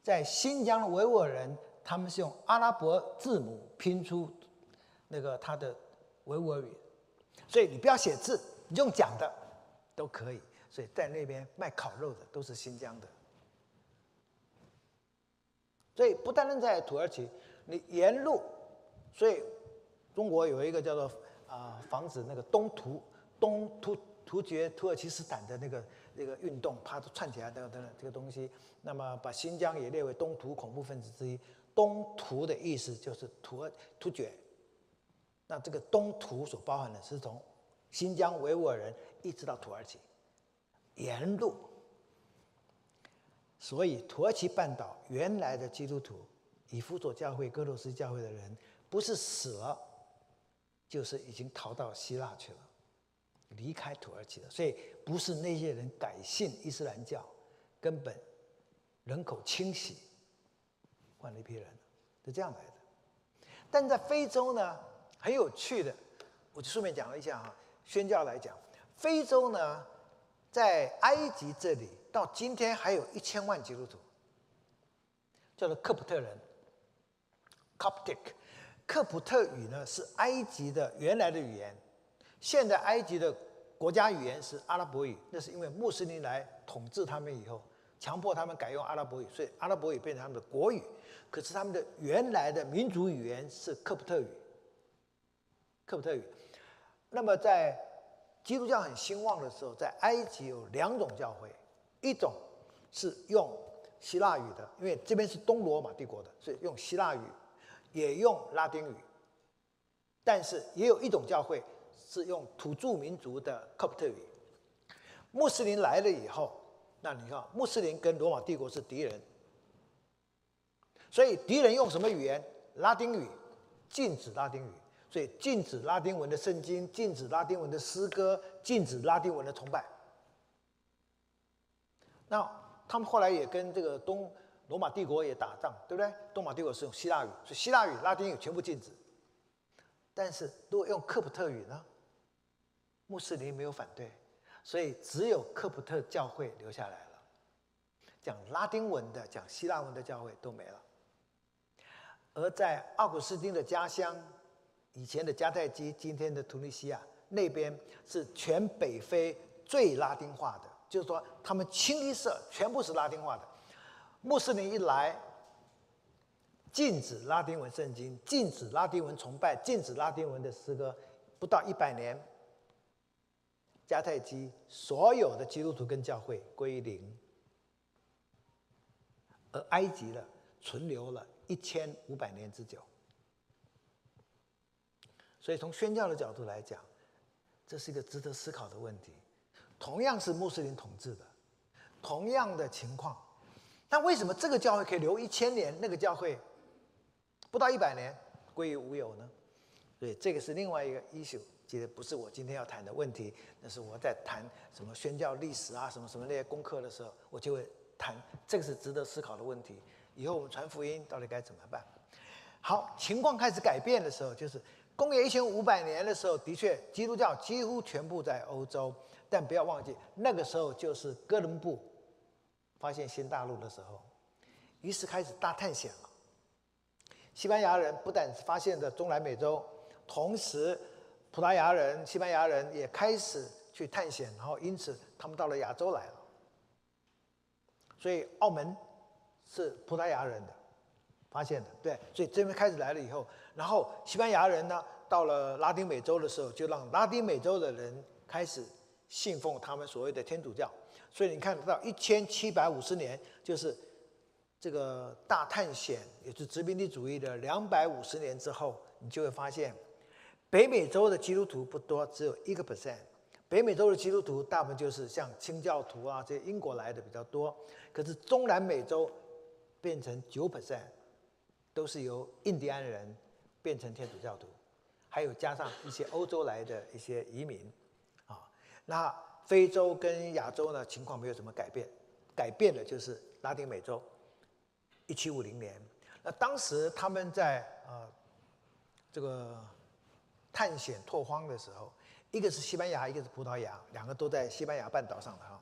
在新疆维吾尔人，他们是用阿拉伯字母拼出那个他的维吾尔语。所以你不要写字，你用讲的都可以。所以在那边卖烤肉的都是新疆的。所以不单单在土耳其，你沿路，所以中国有一个叫做。啊，防止那个东突、东突突厥、土耳其斯坦的那个那个运动，它串起来等等等等这个东西。那么把新疆也列为东突恐怖分子之一。东突的意思就是土突厥。那这个东突所包含的是从新疆维吾尔人一直到土耳其，沿路。所以土耳其半岛原来的基督徒，以辅佐教会、哥罗斯教会的人，不是死了，就是已经逃到希腊去了，离开土耳其的。所以不是那些人改信伊斯兰教，根本人口清洗，换了一批人，是这样来的。但在非洲呢，很有趣的，我就顺便讲了一下啊。宣教来讲，非洲呢，在埃及这里。到今天还有一千万基督徒，叫做克普特人 （Coptic）。克普特语呢是埃及的原来的语言，现在埃及的国家语言是阿拉伯语。那是因为穆斯林来统治他们以后，强迫他们改用阿拉伯语，所以阿拉伯语变成他们的国语。可是他们的原来的民族语言是克普特语。克普特语。那么在基督教很兴旺的时候，在埃及有两种教会。一种是用希腊语的，因为这边是东罗马帝国的，所以用希腊语，也用拉丁语。但是也有一种教会是用土著民族的科普特语。穆斯林来了以后，那你看，穆斯林跟罗马帝国是敌人，所以敌人用什么语言？拉丁语，禁止拉丁语，所以禁止拉丁文的圣经，禁止拉丁文的诗歌，禁止拉丁文的崇拜。那他们后来也跟这个东罗马帝国也打仗，对不对？东马帝国是用希腊语，所以希腊语、拉丁语全部禁止。但是如果用科普特语呢？穆斯林没有反对，所以只有科普特教会留下来了。讲拉丁文的、讲希腊文的教会都没了。而在奥古斯丁的家乡，以前的迦太基，今天的突尼西亚那边是全北非最拉丁化的。就是说，他们清一色全部是拉丁化的。穆斯林一来，禁止拉丁文圣经，禁止拉丁文崇拜，禁止拉丁文的诗歌。不到一百年，迦太基所有的基督徒跟教会归零，而埃及呢，存留了一千五百年之久。所以，从宣教的角度来讲，这是一个值得思考的问题。同样是穆斯林统治的，同样的情况，那为什么这个教会可以留一千年，那个教会不到一百年归于无有呢？所以这个是另外一个 issue，其实不是我今天要谈的问题。那是我在谈什么宣教历史啊，什么什么那些功课的时候，我就会谈这个是值得思考的问题。以后我们传福音到底该怎么办？好，情况开始改变的时候，就是公元一千五百年的时候，的确基督教几乎全部在欧洲。但不要忘记，那个时候就是哥伦布发现新大陆的时候，于是开始大探险了。西班牙人不但发现了中南美洲，同时葡萄牙人、西班牙人也开始去探险，然后因此他们到了亚洲来了。所以澳门是葡萄牙人的发现的，对，所以这边开始来了以后，然后西班牙人呢到了拉丁美洲的时候，就让拉丁美洲的人开始。信奉他们所谓的天主教，所以你看到一千七百五十年，就是这个大探险，也是殖民地主义的两百五十年之后，你就会发现，北美洲的基督徒不多，只有一个 percent。北美洲的基督徒大部分就是像清教徒啊，这些英国来的比较多。可是中南美洲变成九 percent，都是由印第安人变成天主教徒，还有加上一些欧洲来的一些移民啊。那非洲跟亚洲呢情况没有什么改变，改变的就是拉丁美洲。一七五零年，那当时他们在呃这个探险拓荒的时候，一个是西班牙，一个是葡萄牙，两个都在西班牙半岛上的哈。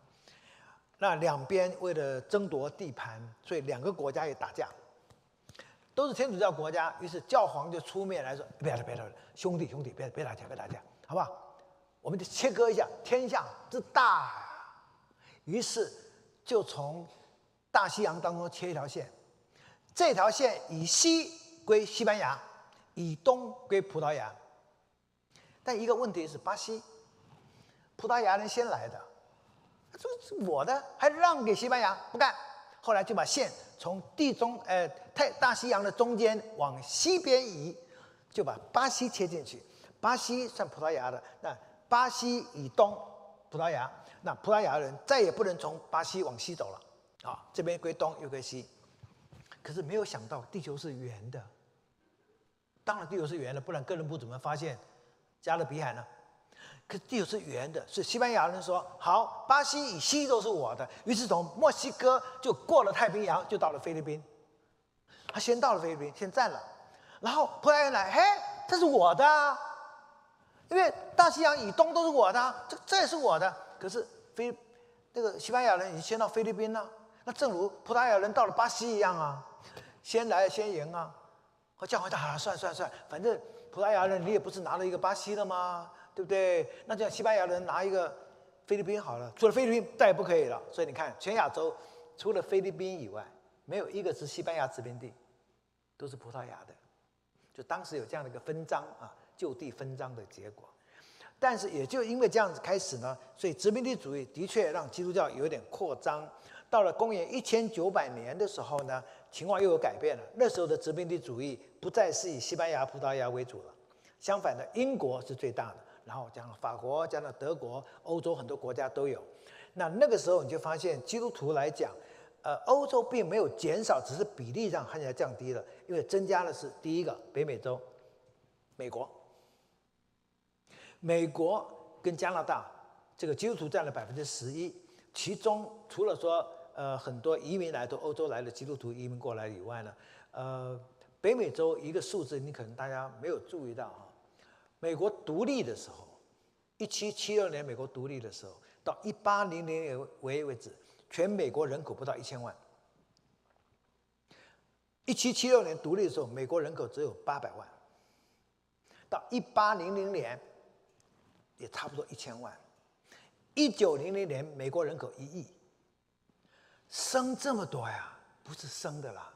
那两边为了争夺地盘，所以两个国家也打架，都是天主教国家，于是教皇就出面来说：别了别了，兄弟兄弟，别别打架别打架，好不好？我们就切割一下，天下之大，于是就从大西洋当中切一条线，这条线以西归西班牙，以东归葡萄牙。但一个问题是，巴西、葡萄牙人先来的，这是我的，还让给西班牙？不干。后来就把线从地中，呃，太大西洋的中间往西边移，就把巴西切进去。巴西算葡萄牙的，那。巴西以东，葡萄牙那葡萄牙人再也不能从巴西往西走了，啊，这边归东又归西。可是没有想到地球是圆的，当然地球是圆的，不然哥伦布怎么发现加勒比海呢？可地球是圆的，所以西班牙人说好，巴西以西都是我的，于是从墨西哥就过了太平洋，就到了菲律宾。他先到了菲律宾，先占了，然后葡萄牙人来，嘿，这是我的，因为大西洋以东都是我的，这这也是我的。可是菲那个西班牙人已经先到菲律宾了，那正如葡萄牙人到了巴西一样啊，先来先赢啊。我叫回他，算算算，反正葡萄牙人你也不是拿了一个巴西的吗？对不对？那这样西班牙人拿一个菲律宾好了，除了菲律宾再也不可以了。所以你看，全亚洲除了菲律宾以外，没有一个是西班牙殖民地，都是葡萄牙的。就当时有这样的一个分赃啊，就地分赃的结果。但是也就因为这样子开始呢，所以殖民地主义的确让基督教有点扩张。到了公元一千九百年的时候呢，情况又有改变了。那时候的殖民地主义不再是以西班牙、葡萄牙为主了，相反的，英国是最大的。然后讲法国，讲到德国，欧洲很多国家都有。那那个时候你就发现，基督徒来讲，呃，欧洲并没有减少，只是比例上看起来降低了。因为增加的是第一个北美洲，美国，美国跟加拿大这个基督徒占了百分之十一。其中除了说呃很多移民来都欧洲来的基督徒移民过来以外呢，呃，北美洲一个数字你可能大家没有注意到啊。美国独立的时候，一七七六年美国独立的时候，到一八零零年为为止，全美国人口不到一千万。一七七六年独立的时候，美国人口只有八百万。到一八零零年，也差不多一千万。一九零零年，美国人口一亿，生这么多呀？不是生的啦。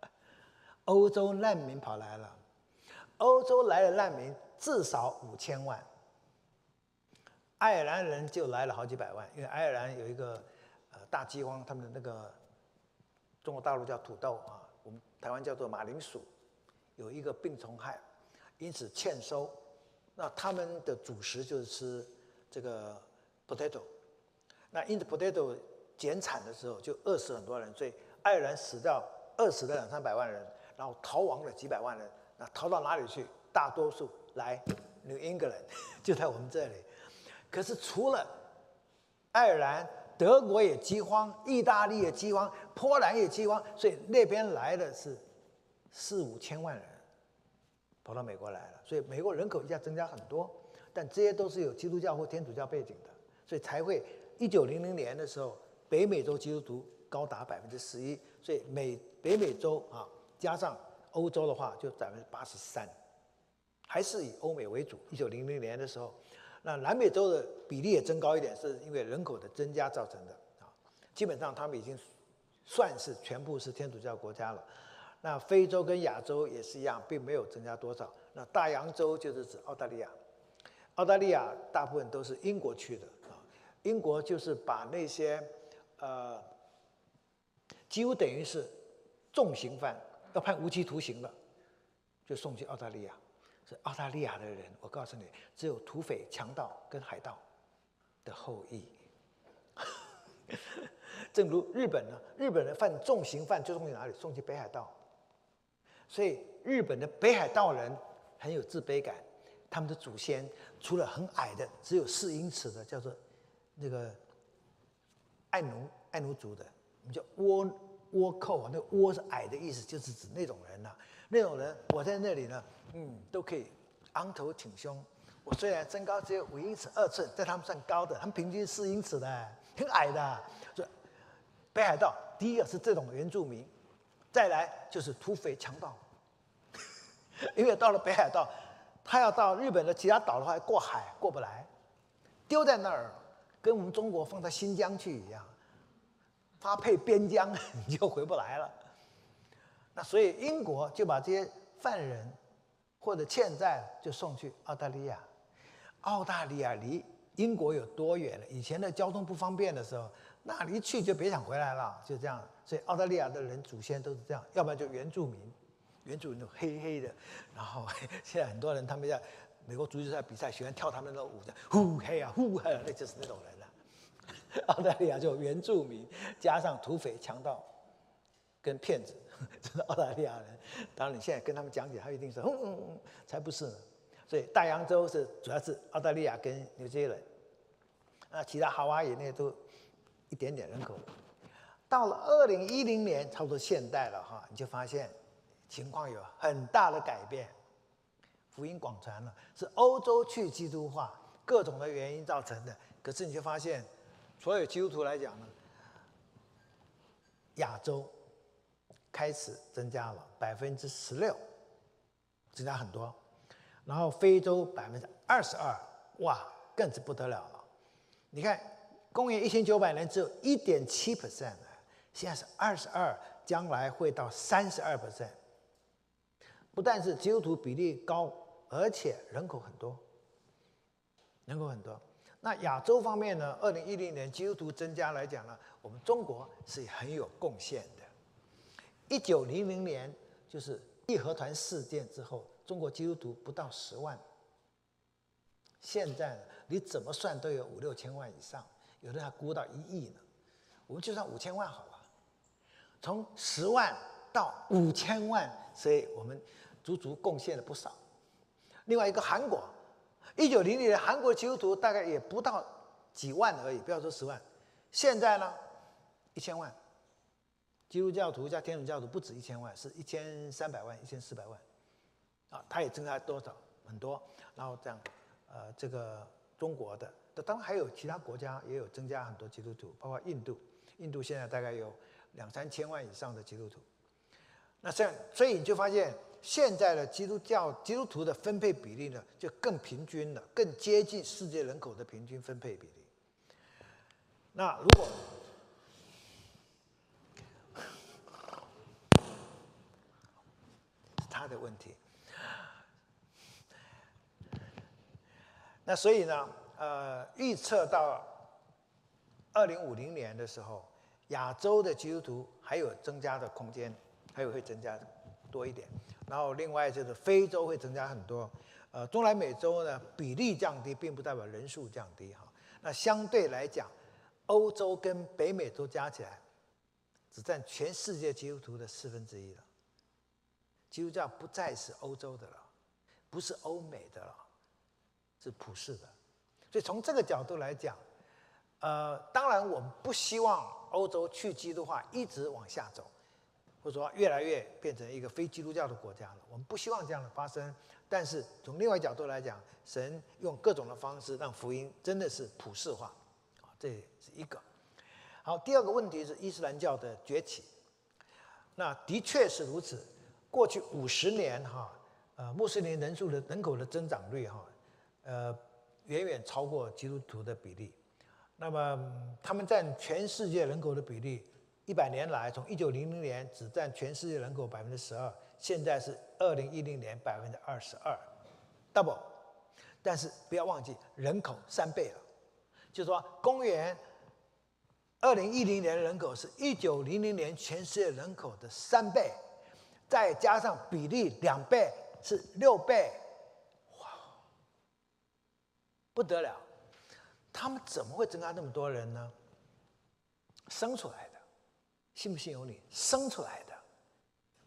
*laughs* 欧洲难民跑来了，欧洲来的难民。至少五千万，爱尔兰人就来了好几百万，因为爱尔兰有一个呃大饥荒，他们的那个中国大陆叫土豆啊，我们台湾叫做马铃薯，有一个病虫害，因此欠收，那他们的主食就是吃这个 potato，那因此 potato 减产的时候就饿死很多人，所以爱尔兰死掉饿死了两三百万人，然后逃亡了几百万人，那逃到哪里去？大多数。来，New England 就在我们这里。可是除了爱尔兰、德国也饥荒，意大利也饥荒，波兰也饥荒，所以那边来的是四五千万人跑到美国来了。所以美国人口一下增加很多，但这些都是有基督教或天主教背景的，所以才会一九零零年的时候，北美洲基督徒高达百分之十一，所以美北美洲啊加上欧洲的话就百分之八十三。还是以欧美为主。一九零零年的时候，那南美洲的比例也增高一点，是因为人口的增加造成的啊。基本上他们已经算是全部是天主教国家了。那非洲跟亚洲也是一样，并没有增加多少。那大洋洲就是指澳大利亚，澳大利亚大部分都是英国去的啊。英国就是把那些呃，几乎等于是重刑犯要判无期徒刑了，就送去澳大利亚。是澳大利亚的人，我告诉你，只有土匪、强盗跟海盗的后裔。*laughs* 正如日本呢，日本人犯重刑犯就送去哪里？送去北海道。所以日本的北海道人很有自卑感，他们的祖先除了很矮的，只有四英尺的，叫做那个爱奴爱奴族的，我们叫倭倭寇啊，那倭是矮的意思，就是指那种人呐。那种人，我在那里呢。嗯，都可以昂头挺胸。我虽然身高只有五英尺二寸，在他们算高的，他们平均四英尺的，很矮的。所以北海道第一个是这种原住民，再来就是土匪强盗。*laughs* 因为到了北海道，他要到日本的其他岛的话，过海过不来，丢在那儿，跟我们中国放到新疆去一样，发配边疆你 *laughs* 就回不来了。那所以英国就把这些犯人。或者欠债就送去澳大利亚，澳大利亚离英国有多远了？以前的交通不方便的时候，那一去就别想回来了，就这样。所以澳大利亚的人祖先都是这样，要不然就原住民，原住民都黑黑的。然后 *laughs* 现在很多人他们在美国足球赛比赛喜欢跳他们的舞的，呼嘿啊呼嘿，那就是那种人。*laughs* 澳大利亚就原住民加上土匪、强盗跟骗子，*laughs* 这是澳大利亚人。当然，你现在跟他们讲解，他一定说：“嗯嗯嗯，才不是呢。”所以大洋洲是主要是澳大利亚跟纽西兰，那其他夏威夷那都一点点人口。到了二零一零年，差不多现代了哈，你就发现情况有很大的改变，福音广传了，是欧洲去基督化，各种的原因造成的。可是你就发现，所有基督徒来讲呢，亚洲开始增加了百分之十六，增加很多。然后非洲百分之二十二，哇，更是不得了了。你看，公元一千九百年只有一点七 percent 现在是二十二，将来会到三十二 percent。不但是基督徒比例高，而且人口很多，人口很多。那亚洲方面呢？二零一零年基督徒增加来讲呢，我们中国是很有贡献的。一九零零年就是义和团事件之后，中国基督徒不到十万。现在你怎么算都有五六千万以上，有的还估到一亿呢。我们就算五千万好了，从十万到五千万，所以我们足足贡献了不少。另外一个韩国。一九零零年，韩国基督徒大概也不到几万而已，不要说十万。现在呢，一千万，基督教徒加天主教徒不止一千万，是一千三百万、一千四百万，啊，它也增加多少很多。然后这样，呃，这个中国的，当然还有其他国家也有增加很多基督徒，包括印度，印度现在大概有两三千万以上的基督徒。那这样，所以你就发现。现在的基督教基督徒的分配比例呢，就更平均了，更接近世界人口的平均分配比例。那如果他的问题，那所以呢，呃，预测到二零五零年的时候，亚洲的基督徒还有增加的空间，还有会增加多一点。然后另外就是非洲会增加很多，呃，中南美洲呢比例降低，并不代表人数降低哈。那相对来讲，欧洲跟北美洲加起来，只占全世界基督徒的四分之一了。基督教不再是欧洲的了，不是欧美的了，是普世的。所以从这个角度来讲，呃，当然我们不希望欧洲去基督化一直往下走。或者说，越来越变成一个非基督教的国家了。我们不希望这样的发生，但是从另外角度来讲，神用各种的方式让福音真的是普世化，啊，这是一个。好，第二个问题是伊斯兰教的崛起。那的确是如此。过去五十年，哈，呃，穆斯林人数的人口的增长率，哈，呃，远远超过基督徒的比例。那么，他们占全世界人口的比例。一百年来，从一九零零年只占全世界人口百分之十二，现在是二零一零年百分之二十二，double。但是不要忘记，人口三倍了，就是说，公元二零一零年的人口是一九零零年全世界人口的三倍，再加上比例两倍，是六倍，哇，不得了！他们怎么会增加那么多人呢？生出来的。信不信由你，生出来的，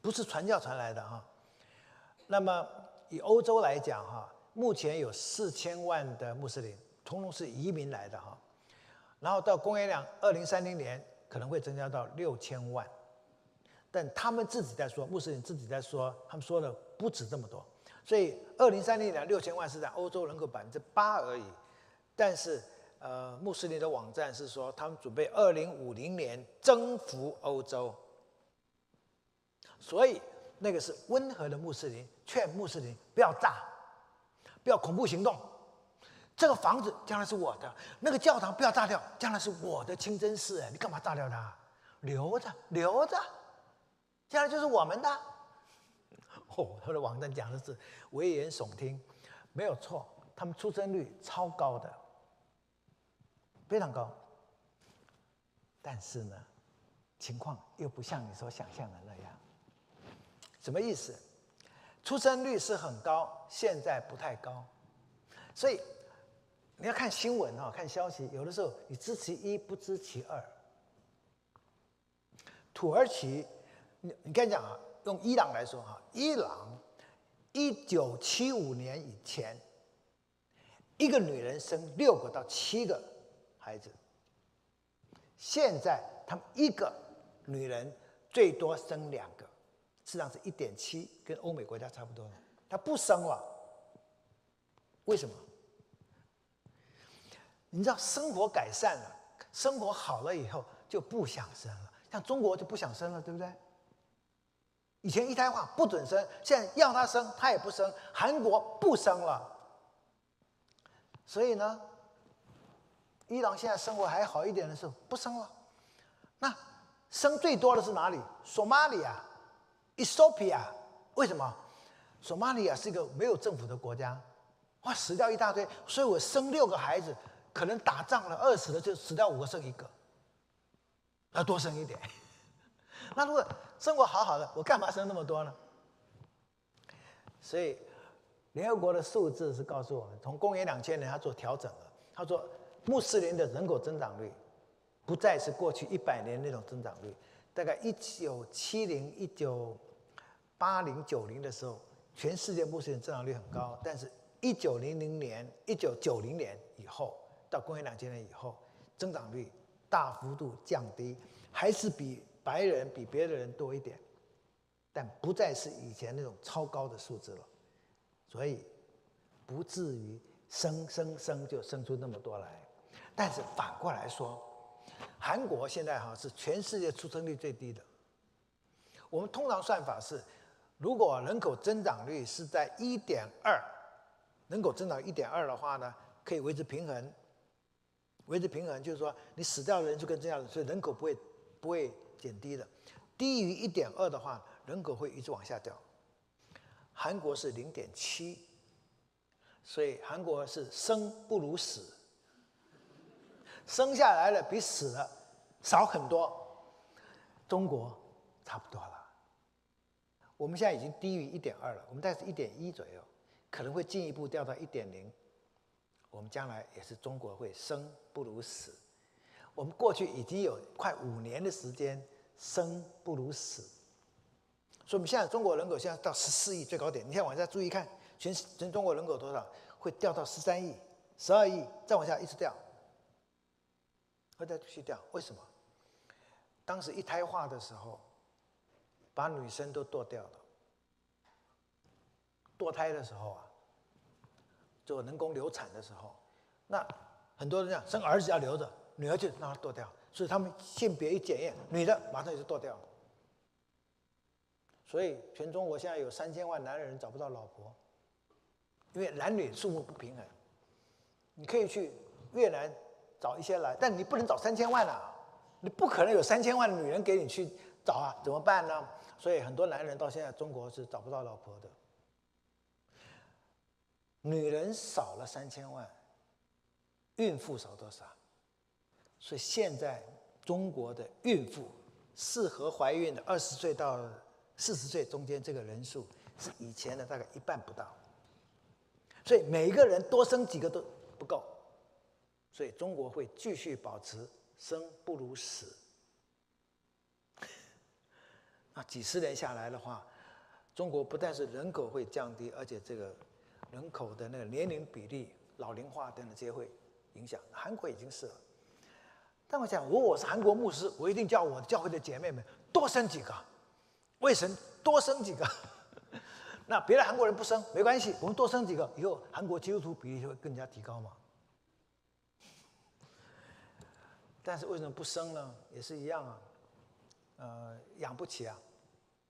不是传教传来的哈。那么以欧洲来讲哈，目前有四千万的穆斯林，通通是移民来的哈。然后到公元两二零三零年可能会增加到六千万，但他们自己在说，穆斯林自己在说，他们说的不止这么多。所以二零三零年六千万是在欧洲人口百分之八而已，但是。呃，穆斯林的网站是说，他们准备二零五零年征服欧洲，所以那个是温和的穆斯林劝穆斯林不要炸，不要恐怖行动。这个房子将来是我的，那个教堂不要炸掉，将来是我的清真寺，你干嘛炸掉它？留着，留着，将来就是我们的。*laughs* 哦，他的网站讲的是危言耸听，没有错，他们出生率超高的。非常高，但是呢，情况又不像你所想象的那样。什么意思？出生率是很高，现在不太高。所以，你要看新闻啊，看消息，有的时候你知其一不知其二。土耳其，你你跟你讲啊，用伊朗来说哈，伊朗一九七五年以前，一个女人生六个到七个孩子，现在他们一个女人最多生两个，实际上是一点七，跟欧美国家差不多了。她不生了，为什么？你知道生活改善了，生活好了以后就不想生了。像中国就不想生了，对不对？以前一胎化不准生，现在要他生他也不生。韩国不生了，所以呢，伊朗现在生活还好一点的时候不生了。那生最多的是哪里？索马里亚、伊索比亚。为什么？索马里亚是一个没有政府的国家，哇，死掉一大堆。所以我生六个孩子。可能打仗了，饿死了就死掉五个剩一个，要多生一点。*laughs* 那如果生活好好的，我干嘛生那么多呢？所以联合国的数字是告诉我们，从公元两千年他做调整了。他说穆斯林的人口增长率不再是过去一百年那种增长率。大概一九七零、一九八零、九零的时候，全世界穆斯林增长率很高，但是一九零零年、一九九零年以后。到公元两千年以后，增长率大幅度降低，还是比白人比别的人多一点，但不再是以前那种超高的数字了，所以不至于生生生就生出那么多来。但是反过来说，韩国现在哈是全世界出生率最低的。我们通常算法是，如果人口增长率是在一点二，人口增长一点二的话呢，可以维持平衡。维持平衡就是说，你死掉的人就跟这样，所以人口不会不会减低的。低于一点二的话，人口会一直往下掉。韩国是零点七，所以韩国是生不如死，生下来了比死了少很多。中国差不多了，我们现在已经低于一点二了，我们大概是一点一左右，可能会进一步掉到一点零。我们将来也是中国会生不如死。我们过去已经有快五年的时间生不如死，所以我们现在中国人口现在到十四亿最高点。你现在往下注意看，全全中国人口多少？会掉到十三亿、十二亿，再往下一直掉，会再去掉。为什么？当时一胎化的时候，把女生都剁掉了。堕胎的时候啊。做人工流产的时候，那很多人讲生儿子要留着，女儿就让他剁掉，所以他们性别一检验，女的马上就剁掉了。所以全中国现在有三千万男人找不到老婆，因为男女数目不平衡。你可以去越南找一些来，但你不能找三千万啊，你不可能有三千万的女人给你去找啊，怎么办呢？所以很多男人到现在中国是找不到老婆的。女人少了三千万，孕妇少多少？所以现在中国的孕妇适合怀孕的二十岁到四十岁中间这个人数是以前的大概一半不到。所以每一个人多生几个都不够，所以中国会继续保持生不如死。*laughs* 那几十年下来的话，中国不但是人口会降低，而且这个。人口的那个年龄比例、老龄化等等这些会影响。韩国已经是了，但我想，如果我是韩国牧师，我一定叫我教会的姐妹们多生几个，*laughs* 为神多生几个。*laughs* 那别的韩国人不生没关系，我们多生几个，以后韩国基督徒比例就会更加提高嘛。但是为什么不生呢？也是一样啊，呃，养不起啊，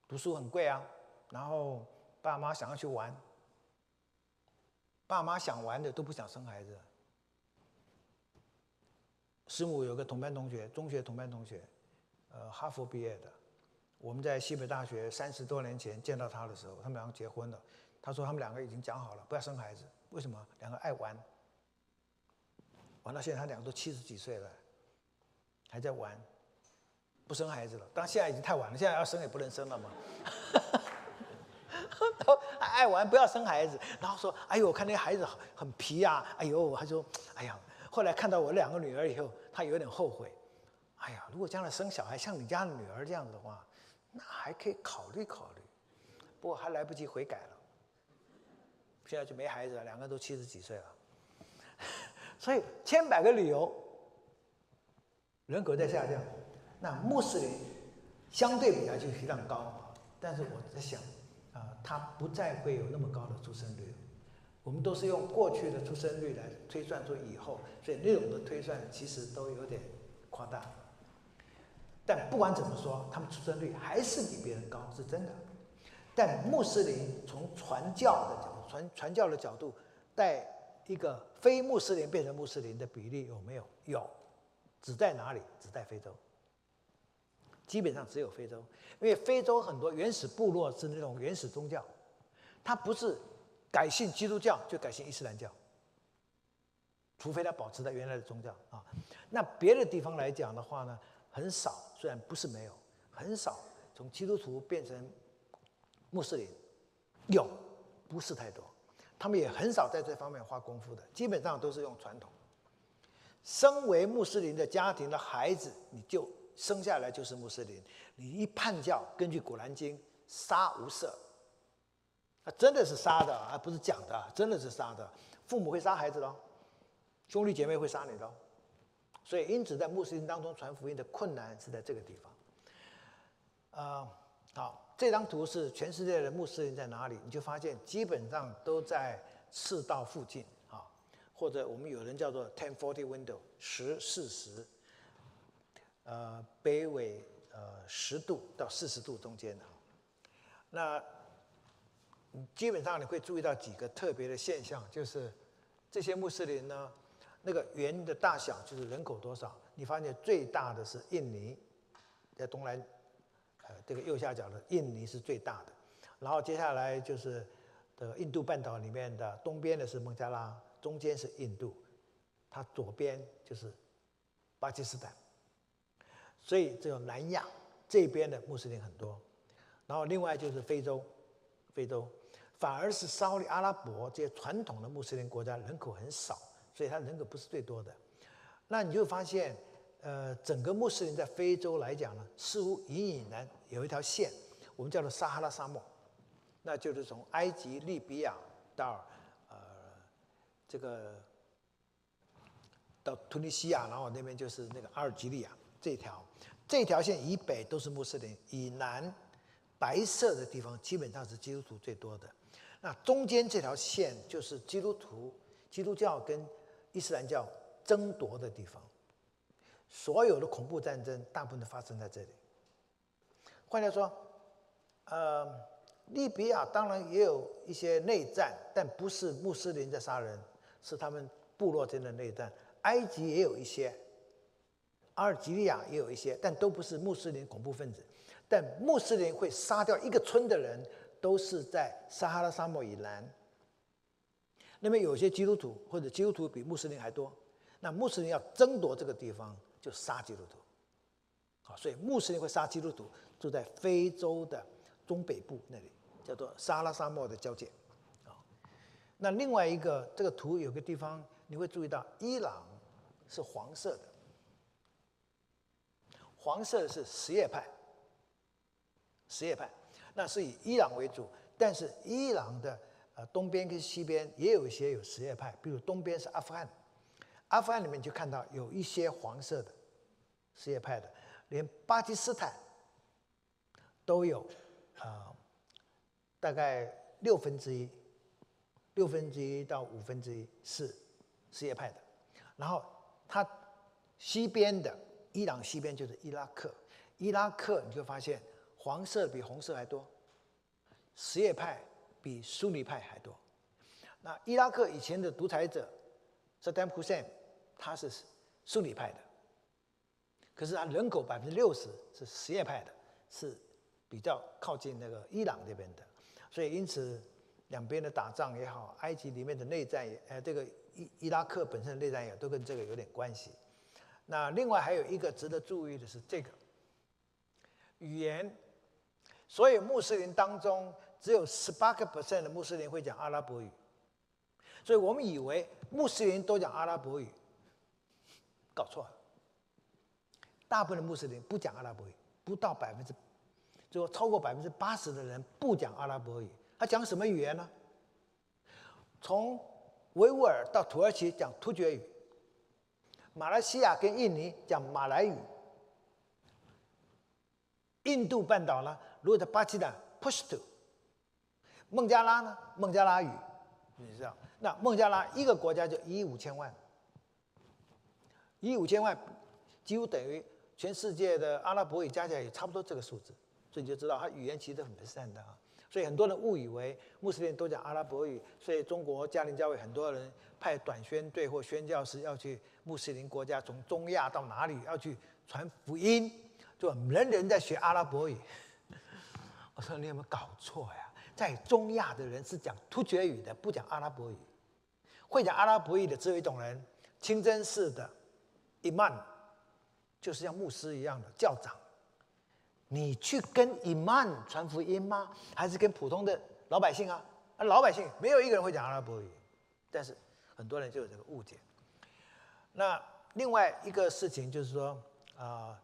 读书很贵啊，然后爸妈想要去玩。爸妈想玩的都不想生孩子。师母有个同班同学，中学同班同学，呃，哈佛毕业的。我们在西北大学三十多年前见到他的时候，他们两个结婚了。他说他们两个已经讲好了，不要生孩子。为什么？两个爱玩，玩到现在他两个都七十几岁了，还在玩，不生孩子了。当现在已经太晚了，现在要生也不能生了嘛。*laughs* 爱玩，不要生孩子。然后说，哎呦，我看那孩子很皮啊，哎呦，他说，哎呀，后来看到我两个女儿以后，他有点后悔。哎呀，如果将来生小孩像你家的女儿这样子的话，那还可以考虑考虑，不过还来不及悔改了。现在就没孩子了，两个都七十几岁了。*laughs* 所以千百个理由，人口在下降，那穆斯林相对比较就非常高。但是我在想，啊，他不再会有那么高的出生率。我们都是用过去的出生率来推算出以后，所以那种的推算其实都有点夸大。但不管怎么说，他们出生率还是比别人高，是真的。但穆斯林从传教的角度，传传教的角度，带一个非穆斯林变成穆斯林的比例有没有？有，只在哪里？只在非洲。基本上只有非洲，因为非洲很多原始部落是那种原始宗教，他不是改信基督教就改信伊斯兰教，除非他保持他原来的宗教啊。那别的地方来讲的话呢，很少。虽然不是没有，很少从基督徒变成穆斯林，有，不是太多。他们也很少在这方面花功夫的，基本上都是用传统。身为穆斯林的家庭的孩子，你就生下来就是穆斯林。你一叛教，根据《古兰经》，杀无赦。啊，真的是杀的，而不是讲的，真的是杀的。父母会杀孩子的，兄弟姐妹会杀你的。所以，因此，在穆斯林当中传福音的困难是在这个地方。啊，好，这张图是全世界的穆斯林在哪里？你就发现基本上都在赤道附近，或者我们有人叫做 ten forty window 十四十，呃，北纬呃十度到四十度中间的。那基本上你会注意到几个特别的现象，就是这些穆斯林呢。那个圆的大小就是人口多少？你发现最大的是印尼，在东南，呃，这个右下角的印尼是最大的。然后接下来就是的印度半岛里面的东边的是孟加拉，中间是印度，它左边就是巴基斯坦。所以这个南亚这边的穆斯林很多。然后另外就是非洲，非洲反而是沙利阿拉伯这些传统的穆斯林国家人口很少。所以它人口不是最多的，那你就发现，呃，整个穆斯林在非洲来讲呢，似乎隐隐然有一条线，我们叫做撒哈拉沙漠，那就是从埃及、利比亚到这个到突尼西亚，然后那边就是那个阿尔及利亚。这条，这条线以北都是穆斯林，以南白色的地方基本上是基督徒最多的，那中间这条线就是基督徒、基督教跟伊斯兰教争夺的地方，所有的恐怖战争大部分都发生在这里。换句话说，呃，利比亚当然也有一些内战，但不是穆斯林在杀人，是他们部落间的内战。埃及也有一些，阿尔及利亚也有一些，但都不是穆斯林恐怖分子。但穆斯林会杀掉一个村的人，都是在撒哈拉沙漠以南。那么有些基督徒或者基督徒比穆斯林还多，那穆斯林要争夺这个地方，就杀基督徒。好，所以穆斯林会杀基督徒，住在非洲的中北部那里，叫做撒哈拉沙漠的交界。那另外一个这个图有个地方你会注意到，伊朗是黄色的，黄色的是什叶派，什叶派，那是以伊朗为主，但是伊朗的呃。东边跟西边也有一些有什叶派，比如东边是阿富汗，阿富汗里面就看到有一些黄色的什叶派的，连巴基斯坦都有，啊，大概六分之一，六分之一到五分之一是什叶派的，然后它西边的伊朗西边就是伊拉克，伊拉克你就发现黄色比红色还多，什叶派。比苏尼派还多。那伊拉克以前的独裁者萨达姆胡塞他是苏尼派的，可是他人口百分之六十是什叶派的，是比较靠近那个伊朗这边的。所以因此两边的打仗也好，埃及里面的内战也，呃，这个伊伊拉克本身的内战也都跟这个有点关系。那另外还有一个值得注意的是这个语言，所有穆斯林当中。只有十八个 percent 的穆斯林会讲阿拉伯语，所以我们以为穆斯林都讲阿拉伯语，搞错了。大部分的穆斯林不讲阿拉伯语，不到百分之，就超过百分之八十的人不讲阿拉伯语。他讲什么语言呢？从维吾尔到土耳其讲突厥语，马来西亚跟印尼讲马来语，印度半岛呢，如果在巴基斯坦 p u s h t 孟加拉呢孟加拉语，你知道？那孟加拉一个国家就一亿五千万，一亿五千万几乎等于。全世界的阿拉伯语加起来也差不多这个数字，所以你就知道它语言其实很分的啊。所以很多人误以为穆斯林都讲阿拉伯语，所以中国嘉陵教会很多人派短宣队或宣教师要去穆斯林国家，从中亚到哪里要去传福音，就人人在学阿拉伯语。*laughs* 我说你有没有搞错呀？在中亚的人是讲突厥语的，不讲阿拉伯语。会讲阿拉伯语的只有一种人，清真寺的伊曼。就是像牧师一样的教长，你去跟伊曼传福音吗？还是跟普通的老百姓啊？啊，老百姓没有一个人会讲阿拉伯语，但是很多人就有这个误解。那另外一个事情就是说，啊，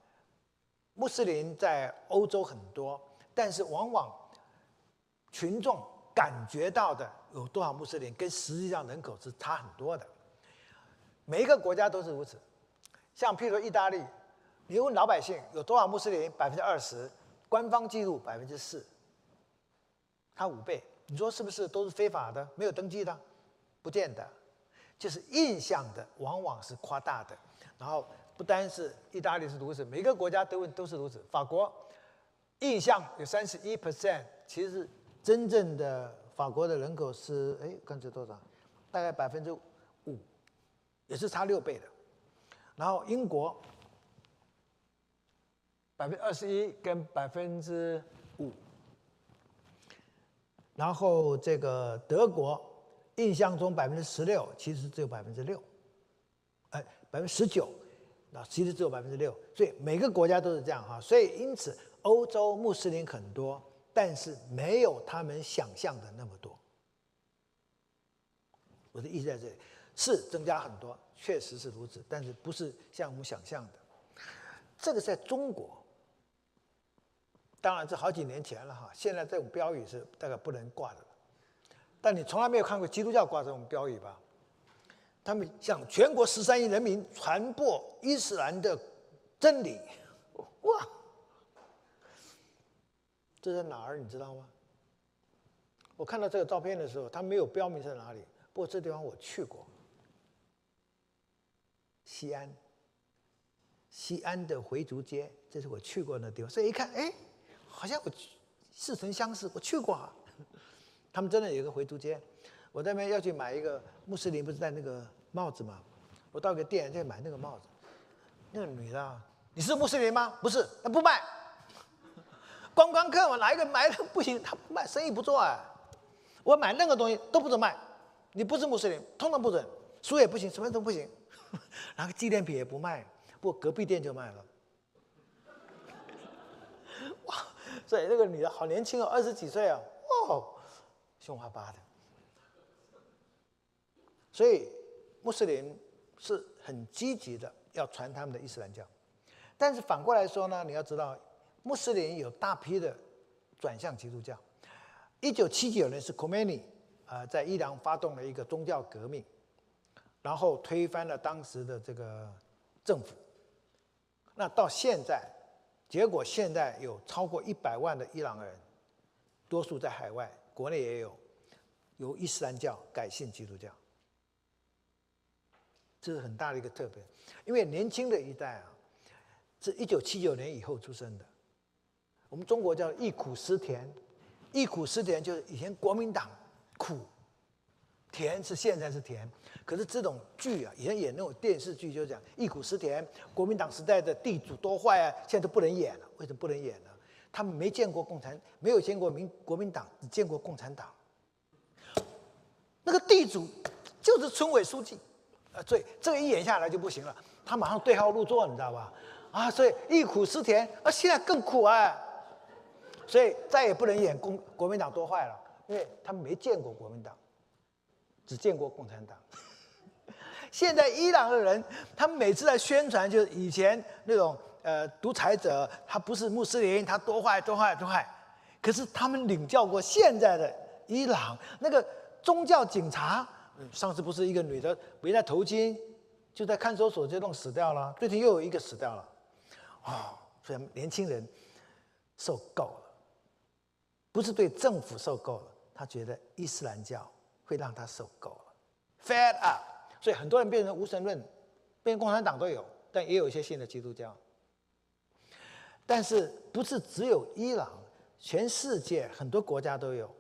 穆斯林在欧洲很多，但是往往群众感觉到的有多少穆斯林，跟实际上人口是差很多的。每一个国家都是如此，像譬如意大利。你问老百姓有多少穆斯林？百分之二十，官方记录百分之四，他五倍。你说是不是都是非法的？没有登记的？不见得，就是印象的，往往是夸大的。然后不单是意大利是如此，每个国家都都是如此。法国印象有三十一 percent，其实真正的法国的人口是哎，刚才多少？大概百分之五，也是差六倍的。然后英国。百分之二十一跟百分之五，然后这个德国印象中百分之十六，其实只有百分之六，哎，百分之十九，那其实只有百分之六，所以每个国家都是这样哈，所以因此欧洲穆斯林很多，但是没有他们想象的那么多。我的意思在这里。是增加很多，确实是如此，但是不是像我们想象的，这个在中国。当然，这好几年前了哈。现在这种标语是大概不能挂的了。但你从来没有看过基督教挂这种标语吧？他们向全国十三亿人民传播伊斯兰的真理。哇！这在哪儿？你知道吗？我看到这个照片的时候，他没有标明在哪里。不过这地方我去过，西安。西安的回族街，这是我去过的地方。所以一看，哎。好像我似曾相识，我去过。啊。*laughs* 他们真的有一个回族街，我那边要去买一个穆斯林不是戴那个帽子吗？我到一个店在买那个帽子，那个女的，你是穆斯林吗？不是，那不卖。*laughs* 观光客嘛，哪一个买的不行？他不卖，生意不做啊。我买任何东西都不准卖，你不是穆斯林，通通不准，书也不行，什么都不行。*laughs* 然后纪念品也不卖，不过隔壁店就卖了。所以那个女的好年轻哦，二十几岁啊，哦，凶巴巴的。所以穆斯林是很积极的要传他们的伊斯兰教，但是反过来说呢，你要知道，穆斯林有大批的转向基督教。一九七九年是 Khomeini 啊在伊朗发动了一个宗教革命，然后推翻了当时的这个政府。那到现在。结果现在有超过一百万的伊朗人，多数在海外，国内也有，由伊斯兰教改信基督教，这是很大的一个特别。因为年轻的一代啊，是一九七九年以后出生的，我们中国叫忆苦思甜，忆苦思甜就是以前国民党苦。甜是现在是甜，可是这种剧啊，以前演那种电视剧就讲忆苦思甜，国民党时代的地主多坏啊，现在都不能演了。为什么不能演呢？他们没见过共产，没有见过民国民党，只见过共产党。那个地主就是村委书记，啊，所以这个一演下来就不行了，他马上对号入座，你知道吧？啊，所以忆苦思甜，啊，现在更苦啊。所以再也不能演共国民党多坏了，因为他们没见过国民党，只见过共产党。*laughs* 现在伊朗的人，他们每次在宣传，就是以前那种呃独裁者，他不是穆斯林，他多坏多坏多坏。可是他们领教过现在的伊朗那个宗教警察，上次不是一个女的围在头巾，就在看守所就弄死掉了，最近又有一个死掉了，哦，所以年轻人受够了，不是对政府受够了，他觉得伊斯兰教会让他受够了，fed up。所以很多人变成无神论，变共产党都有，但也有一些新的基督教。但是不是只有伊朗，全世界很多国家都有。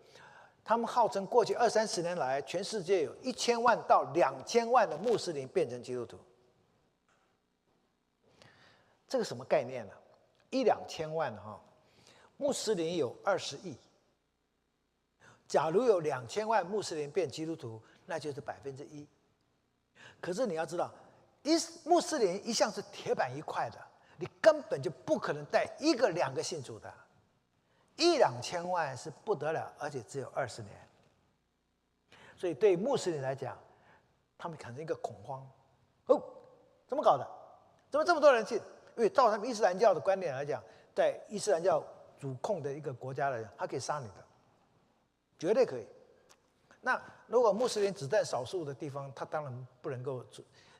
他们号称过去二三十年来，全世界有一千万到两千万的穆斯林变成基督徒。这个什么概念呢？一两千万哈，穆斯林有二十亿。假如有两千万穆斯林变基督徒，那就是百分之一。可是你要知道，一穆斯林一向是铁板一块的，你根本就不可能带一个两个信主的，一两千万是不得了，而且只有二十年。所以对穆斯林来讲，他们产生一个恐慌，哦，怎么搞的？怎么这么多人信？因为照他们伊斯兰教的观点来讲，在伊斯兰教主控的一个国家来讲，他可以杀你的，绝对可以。那如果穆斯林只在少数的地方，他当然不能够。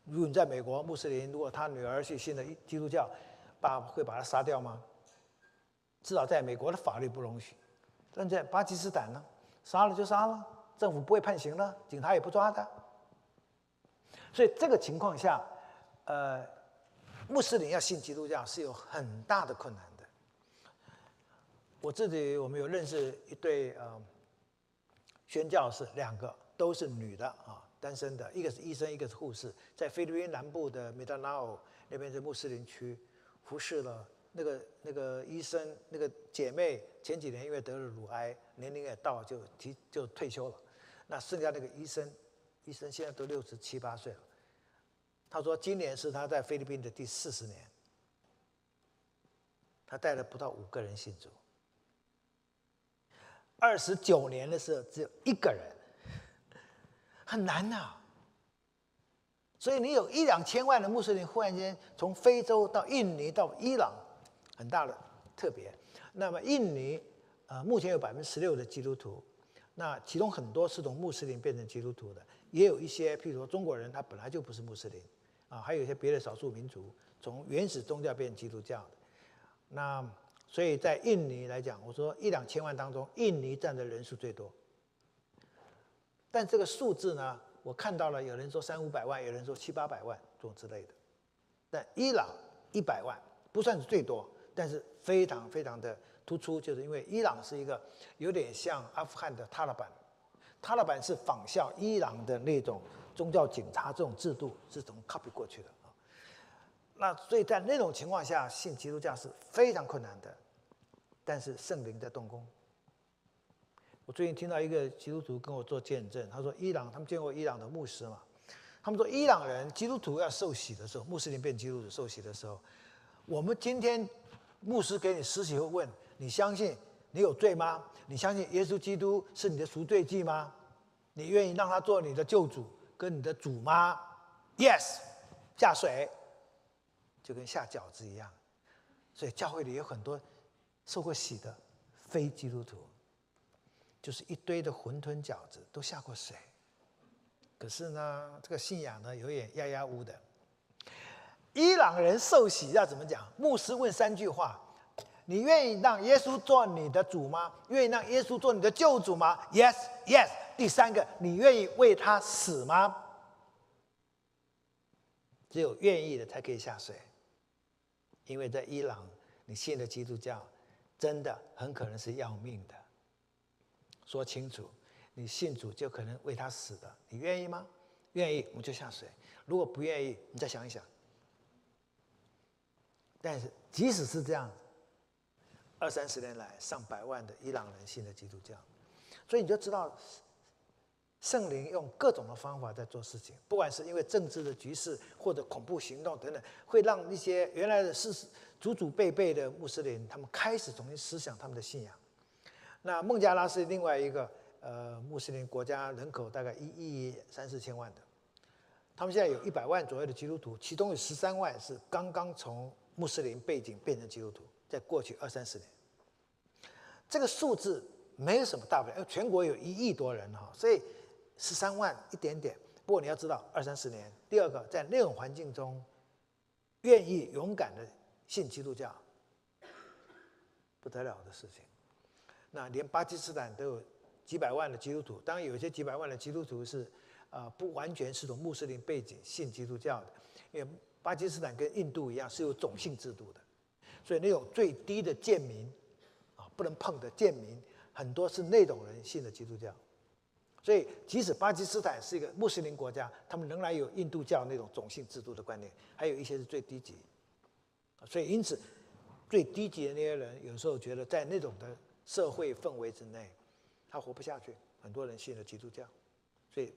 如果你在美国，穆斯林如果他女儿去信了基督教，爸会把他杀掉吗？至少在美国的法律不容许。但在巴基斯坦呢，杀了就杀了，政府不会判刑了，警察也不抓他。所以这个情况下，呃，穆斯林要信基督教是有很大的困难的。我自己我们有认识一对呃。宣教士两个都是女的啊，单身的，一个是医生，一个是护士，在菲律宾南部的米达纳奥那边是穆斯林区，服侍了那个那个医生那个姐妹前几年因为得了乳癌，年龄也到就提就退休了，那剩下那个医生，医生现在都六十七八岁了，他说今年是他在菲律宾的第四十年，他带了不到五个人信主。二十九年的时候，只有一个人，很难呐。所以你有一两千万的穆斯林，忽然间从非洲到印尼到伊朗，很大的特别。那么印尼，呃，目前有百分之十六的基督徒，那其中很多是从穆斯林变成基督徒的，也有一些，譬如说中国人，他本来就不是穆斯林，啊，还有一些别的少数民族从原始宗教变成基督教的，那。所以在印尼来讲，我说一两千万当中，印尼占的人数最多。但这个数字呢，我看到了有人说三五百万，有人说七八百万这种之类的。但伊朗一百万不算是最多，但是非常非常的突出，就是因为伊朗是一个有点像阿富汗的塔利班，塔利班是仿效伊朗的那种宗教警察这种制度是从 copy 过去的啊。那所以在那种情况下，信基督教是非常困难的。但是圣灵在动工。我最近听到一个基督徒跟我做见证，他说伊朗他们见过伊朗的牧师嘛？他们说伊朗人基督徒要受洗的时候，穆斯林变基督徒受洗的时候，我们今天牧师给你施洗会问你相信你有罪吗？你相信耶稣基督是你的赎罪祭吗？你愿意让他做你的救主跟你的主吗？Yes，下水就跟下饺子一样。所以教会里有很多。受过洗的非基督徒，就是一堆的馄饨饺子都下过水，可是呢，这个信仰呢有点压压乌的。伊朗人受洗要怎么讲？牧师问三句话：你愿意让耶稣做你的主吗？愿意让耶稣做你的救主吗？Yes，Yes。第三个，你愿意为他死吗？只有愿意的才可以下水，因为在伊朗，你信的基督教。真的很可能是要命的，说清楚，你信主就可能为他死的，你愿意吗？愿意，我们就下水；如果不愿意，你再想一想。但是即使是这样，二三十年来，上百万的伊朗人信了基督教，所以你就知道，圣灵用各种的方法在做事情，不管是因为政治的局势或者恐怖行动等等，会让一些原来的事实祖祖辈辈的穆斯林，他们开始重新思想他们的信仰。那孟加拉是另外一个呃穆斯林国家，人口大概一亿三四千万的，他们现在有一百万左右的基督徒，其中有十三万是刚刚从穆斯林背景变成基督徒，在过去二三十年，这个数字没有什么大不了，因为全国有一亿多人哈，所以十三万一点点。不过你要知道，二三十年，第二个在那种环境中，愿意勇敢的信基督教，不得了的事情。那连巴基斯坦都有几百万的基督徒，当然有些几百万的基督徒是，啊，不完全是从穆斯林背景信基督教的，因为巴基斯坦跟印度一样是有种姓制度的，所以那种最低的贱民，啊，不能碰的贱民，很多是那种人信的基督教。所以，即使巴基斯坦是一个穆斯林国家，他们仍然有印度教那种种姓制度的观念，还有一些是最低级。所以，因此，最低级的那些人，有时候觉得在那种的社会氛围之内，他活不下去。很多人信了基督教，所以，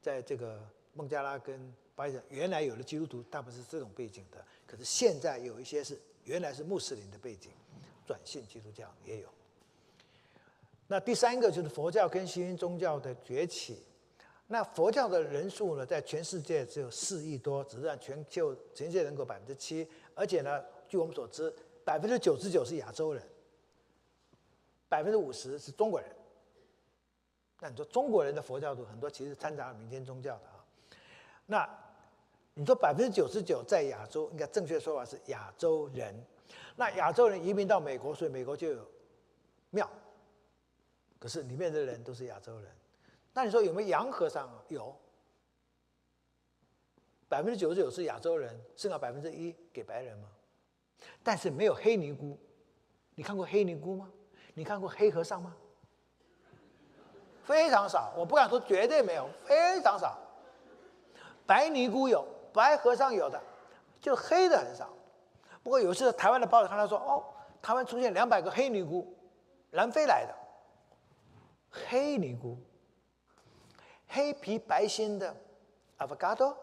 在这个孟加拉跟巴基斯坦，原来有的基督徒大部分是这种背景的，可是现在有一些是原来是穆斯林的背景，转信基督教也有。那第三个就是佛教跟新兴宗教的崛起。那佛教的人数呢，在全世界只有四亿多，只占全球全世界人口百分之七。而且呢，据我们所知，百分之九十九是亚洲人，百分之五十是中国人。那你说中国人的佛教徒很多，其实掺杂了民间宗教的啊。那你说百分之九十九在亚洲，应该正确说法是亚洲人。那亚洲人移民到美国，所以美国就有庙。可是里面的人都是亚洲人，那你说有没有洋和尚？有，百分之九十九是亚洲人，剩下百分之一给白人吗？但是没有黑尼姑，你看过黑尼姑吗？你看过黑和尚吗？非常少，我不敢说绝对没有，非常少。白尼姑有，白和尚有的，就黑的很少。不过有一次台湾的报纸看到说，哦，台湾出现两百个黑尼姑，南非来的。黑尼姑，黑皮白心的 avocado，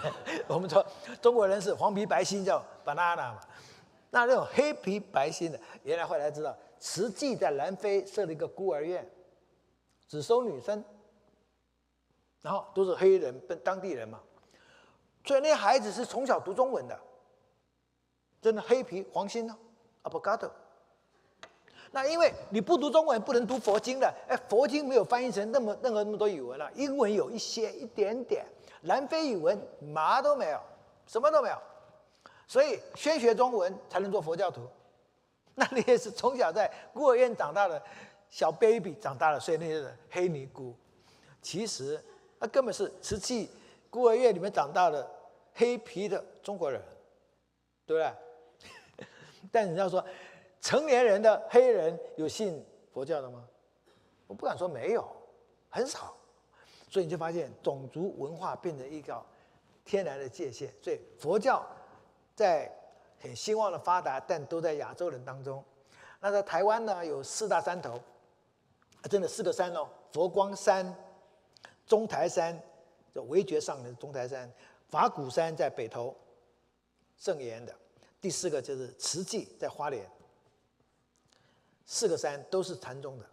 *laughs* 我们说中国人是黄皮白心叫 banana 嘛，那那种黑皮白心的，原来后来知道，慈济在南非设了一个孤儿院，只收女生，然后都是黑人跟当地人嘛，所以那孩子是从小读中文的，真的黑皮黄心呢，avocado。那因为你不读中文，不能读佛经的。哎，佛经没有翻译成那么任何那么多语文了，英文有一些一点点，南非语文嘛都没有，什么都没有。所以先学中文才能做佛教徒。*laughs* 那你也是从小在孤儿院长大的小 baby 长大了，所以那些黑尼姑，其实那根本是瓷器孤儿院里面长大的黑皮的中国人，对不对？*laughs* 但你要说。成年人的黑人有信佛教的吗？我不敢说没有，很少。所以你就发现种族文化变成一个天然的界限。所以佛教在很兴旺的发达，但都在亚洲人当中。那在台湾呢，有四大山头，真的四个山哦：佛光山、中台山，就围觉上的中台山；法鼓山在北投，圣严的；第四个就是慈济在花莲。四个山都是禅宗的，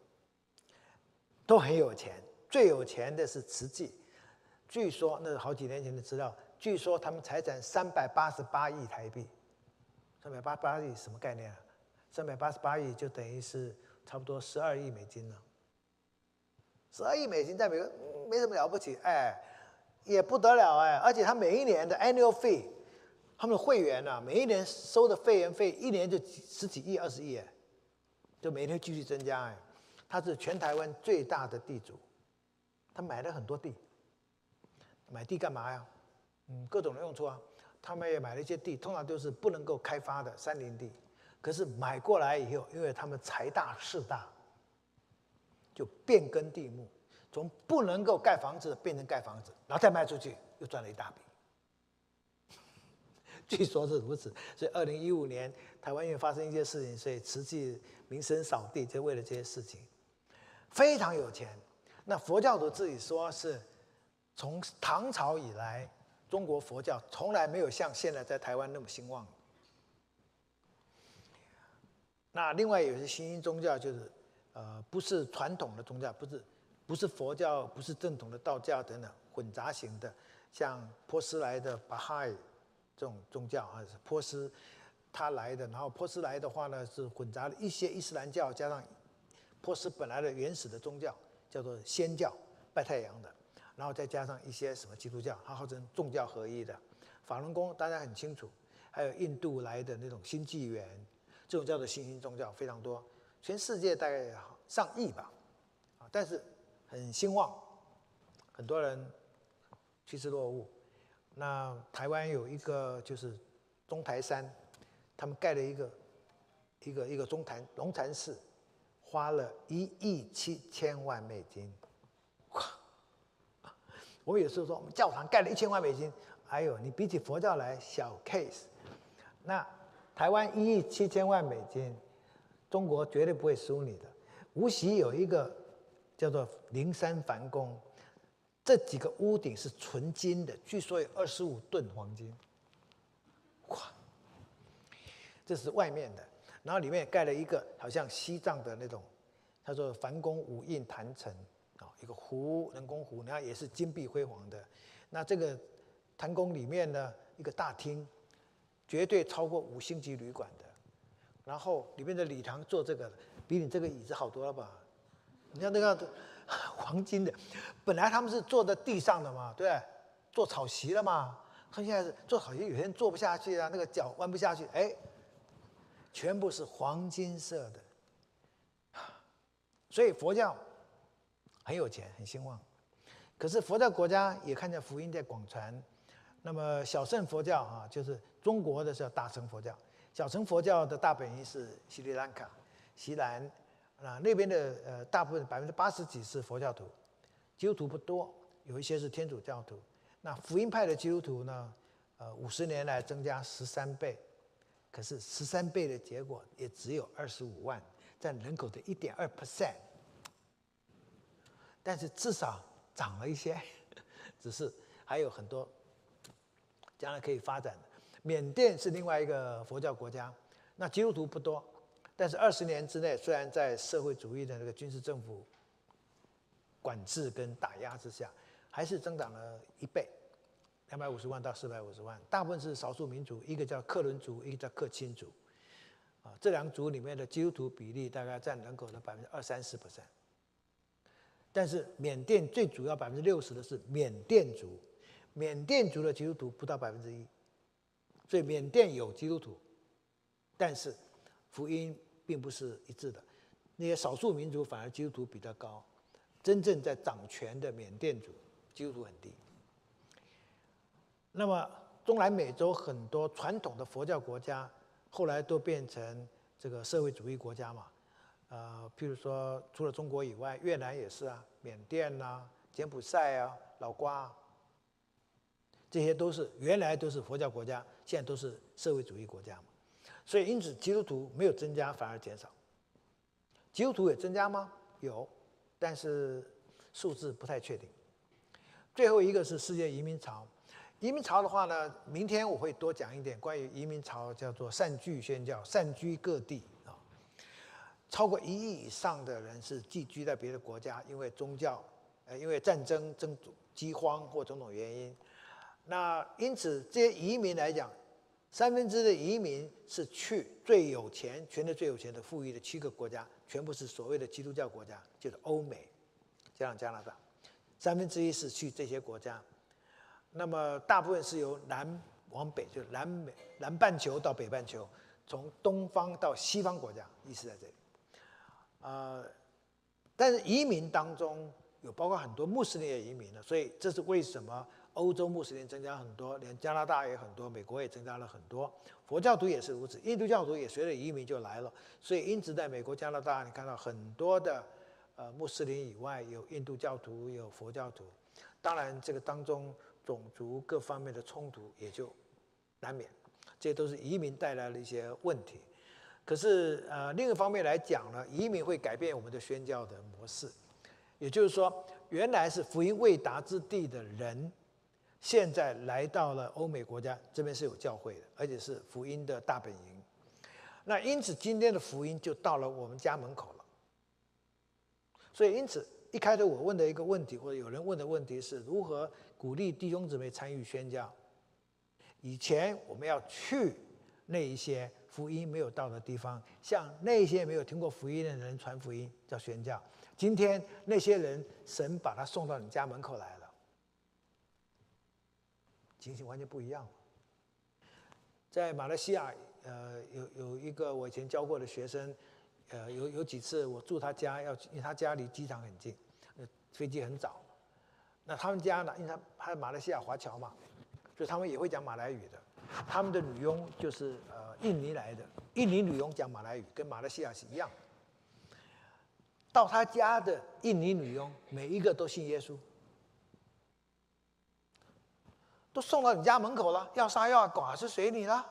都很有钱。最有钱的是慈济，据说那是好几年前的资料。据说他们财产三百八十八亿台币，三百八十八亿什么概念啊？三百八十八亿就等于是差不多十二亿美金了。十二亿美金在美国没什么了不起，哎，也不得了哎。而且他每一年的 annual fee，他们的会员呢，每一年收的会员费一年就几十几亿、二十亿哎。就每天继续增加哎，他是全台湾最大的地主，他买了很多地，买地干嘛呀？嗯，各种的用处啊。他们也买了一些地，通常都是不能够开发的山林地，可是买过来以后，因为他们财大势大，就变更地目，从不能够盖房子变成盖房子，然后再卖出去，又赚了一大笔。*laughs* 据说是如此，所以二零一五年台湾因为发生一些事情，所以慈济名声扫地，就为了这些事情，非常有钱。那佛教徒自己说是，从唐朝以来，中国佛教从来没有像现在在台湾那么兴旺。那另外有些新兴宗教就是，呃，不是传统的宗教，不是不是佛教，不是正统的道教等等，混杂型的，像波斯来的巴哈伊这种宗教啊，是波斯他来的，然后波斯来的话呢是混杂了一些伊斯兰教加上波斯本来的原始的宗教，叫做仙教，拜太阳的，然后再加上一些什么基督教，它号称众教合一的。法轮功大家很清楚，还有印度来的那种新纪元，这种叫做新兴宗教非常多，全世界大概上亿吧，啊，但是很兴旺，很多人趋之若鹜。那台湾有一个就是中台山，他们盖了一个一个一个中坛龙禅寺，花了一亿七千万美金。哇！*laughs* 我有时候说我们教堂盖了一千万美金，哎呦，你比起佛教来小 case。那台湾一亿七千万美金，中国绝对不会输你的。无锡有一个叫做灵山梵宫，这几个屋顶是纯金的，据说有二十五吨黄金。哇！这是外面的，然后里面盖了一个好像西藏的那种，他说梵宫五印坛城啊，一个湖人工湖，然后也是金碧辉煌的。那这个坛宫里面呢，一个大厅，绝对超过五星级旅馆的。然后里面的礼堂做这个，比你这个椅子好多了吧？你看那个 *laughs* 黄金的，本来他们是坐在地上的嘛，对，坐草席了嘛。他现在是坐草席，有些人坐不下去啊，那个脚弯不下去，哎，全部是黄金色的。所以佛教很有钱，很兴旺。可是佛教国家也看见福音在广传。那么小乘佛教啊，就是中国的叫大乘佛教。小乘佛教的大本营是斯里兰卡、锡兰，啊那边的呃大部分百分之八十几是佛教徒，基督徒不多，有一些是天主教徒。那福音派的基督徒呢，呃五十年来增加十三倍，可是十三倍的结果也只有二十五万，占人口的一点二 percent。但是至少涨了一些，*laughs* 只是还有很多将来可以发展的。缅甸是另外一个佛教国家，那基督徒不多，但是二十年之内，虽然在社会主义的那个军事政府管制跟打压之下，还是增长了一倍，两百五十万到四百五十万。大部分是少数民族，一个叫克伦族，一个叫克钦族，啊，这两族里面的基督徒比例大概占人口的百分之二三十 percent。但是缅甸最主要百分之六十的是缅甸族，缅甸族的基督徒不到百分之一。所以缅甸有基督徒，但是福音并不是一致的。那些少数民族反而基督徒比较高，真正在掌权的缅甸族基督徒很低。那么中南美洲很多传统的佛教国家，后来都变成这个社会主义国家嘛。呃，譬如说除了中国以外，越南也是啊，缅甸啊、柬埔寨啊、老挝。这些都是原来都是佛教国家，现在都是社会主义国家嘛，所以因此基督徒没有增加，反而减少。基督徒也增加吗？有，但是数字不太确定。最后一个是世界移民潮，移民潮的话呢，明天我会多讲一点关于移民潮，叫做散居宣教，散居各地啊，超过一亿以上的人是寄居在别的国家，因为宗教，呃，因为战争、争饥荒或种种原因。那因此，这些移民来讲，三分之的移民是去最有钱、全球最有钱的富裕的七个国家，全部是所谓的基督教国家，就是欧美，加上加拿大，三分之一是去这些国家。那么大部分是由南往北，就是南美、南半球到北半球，从东方到西方国家，意思在这里。呃，但是移民当中有包括很多穆斯林的移民了，所以这是为什么？欧洲穆斯林增加很多，连加拿大也很多，美国也增加了很多。佛教徒也是如此，印度教徒也随着移民就来了。所以因此，在美国、加拿大，你看到很多的呃穆斯林以外，有印度教徒，有佛教徒。当然，这个当中种族各方面的冲突也就难免，这些都是移民带来的一些问题。可是呃，另一方面来讲呢，移民会改变我们的宣教的模式，也就是说，原来是福音未达之地的人。现在来到了欧美国家，这边是有教会的，而且是福音的大本营。那因此今天的福音就到了我们家门口了。所以因此一开头我问的一个问题，或者有人问的问题是如何鼓励弟兄姊妹参与宣教？以前我们要去那一些福音没有到的地方，向那些没有听过福音的人传福音，叫宣教。今天那些人，神把他送到你家门口来了，情形完全不一样。在马来西亚，呃，有有一个我以前教过的学生，呃，有有几次我住他家，要因为他家离机场很近，呃飞机很早。那他们家呢，因为他他马来西亚华侨嘛，所以他们也会讲马来语的。他们的女佣就是呃印尼来的，印尼女佣讲马来语，跟马来西亚是一样。到他家的印尼女佣，每一个都信耶稣，都送到你家门口了，要杀要剐是随你了。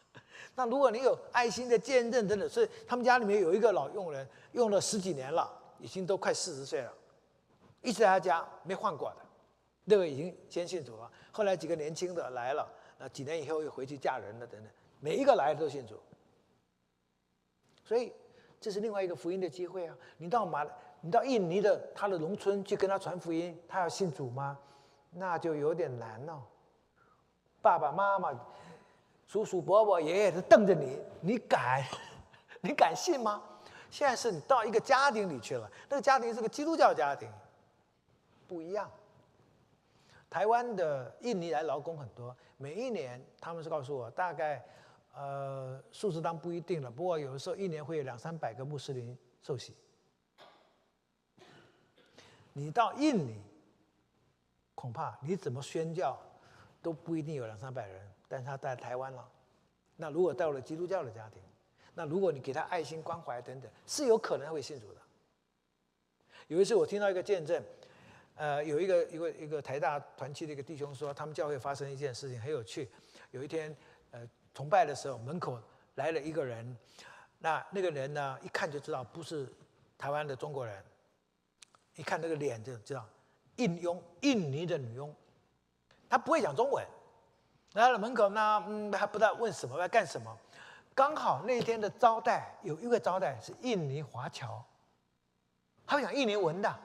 *laughs* 那如果你有爱心的见证，真的是他们家里面有一个老佣人，用了十几年了，已经都快四十岁了，一直在他家没换过的，那个已经先信主了。后来几个年轻的来了，那几年以后又回去嫁人了，等等，每一个来的都信主，所以。这是另外一个福音的机会啊！你到马，你到印尼的他的农村去跟他传福音，他要信主吗？那就有点难了。爸爸妈妈、叔叔伯伯、爷爷都瞪着你，你敢？*laughs* 你敢信吗？现在是你到一个家庭里去了，那个家庭是个基督教家庭，不一样。台湾的印尼来劳工很多，每一年他们是告诉我大概。呃，数字当不一定了，不过有的时候一年会有两三百个穆斯林受洗。你到印尼，恐怕你怎么宣教都不一定有两三百人，但是他在台湾了。那如果到了基督教的家庭，那如果你给他爱心关怀等等，是有可能会信主的。有一次我听到一个见证，呃，有一个一个一个台大团契的一个弟兄说，他们教会发生一件事情很有趣，有一天，呃。崇拜的时候，门口来了一个人，那那个人呢，一看就知道不是台湾的中国人，一看那个脸就知道印佣，印尼的女佣，他不会讲中文，来了门口呢，嗯，还不知道问什么要干什么，刚好那天的招待有一个招待是印尼华侨，他会讲印尼文的，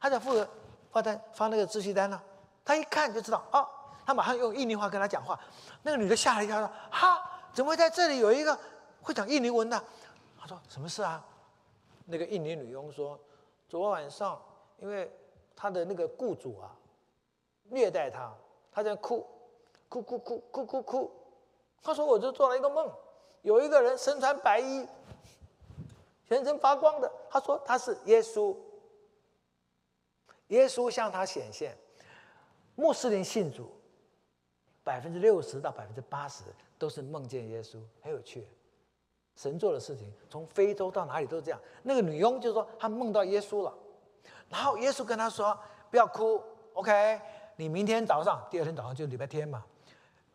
他在负责发单发那个秩序单呢，他一看就知道哦。他马上用印尼话跟他讲话，那个女的吓了一跳，说：“哈，怎么会在这里有一个会讲印尼文的？”他说：“什么事啊？”那个印尼女佣说：“昨晚上，因为他的那个雇主啊，虐待他，他在哭，哭哭哭哭哭哭。他说：我就做了一个梦，有一个人身穿白衣，全身发光的。他说他是耶稣，耶稣向他显现，穆斯林信主。”百分之六十到百分之八十都是梦见耶稣，很有趣。神做的事情，从非洲到哪里都是这样。那个女佣就说她梦到耶稣了，然后耶稣跟她说：“不要哭，OK？你明天早上，第二天早上就礼拜天嘛，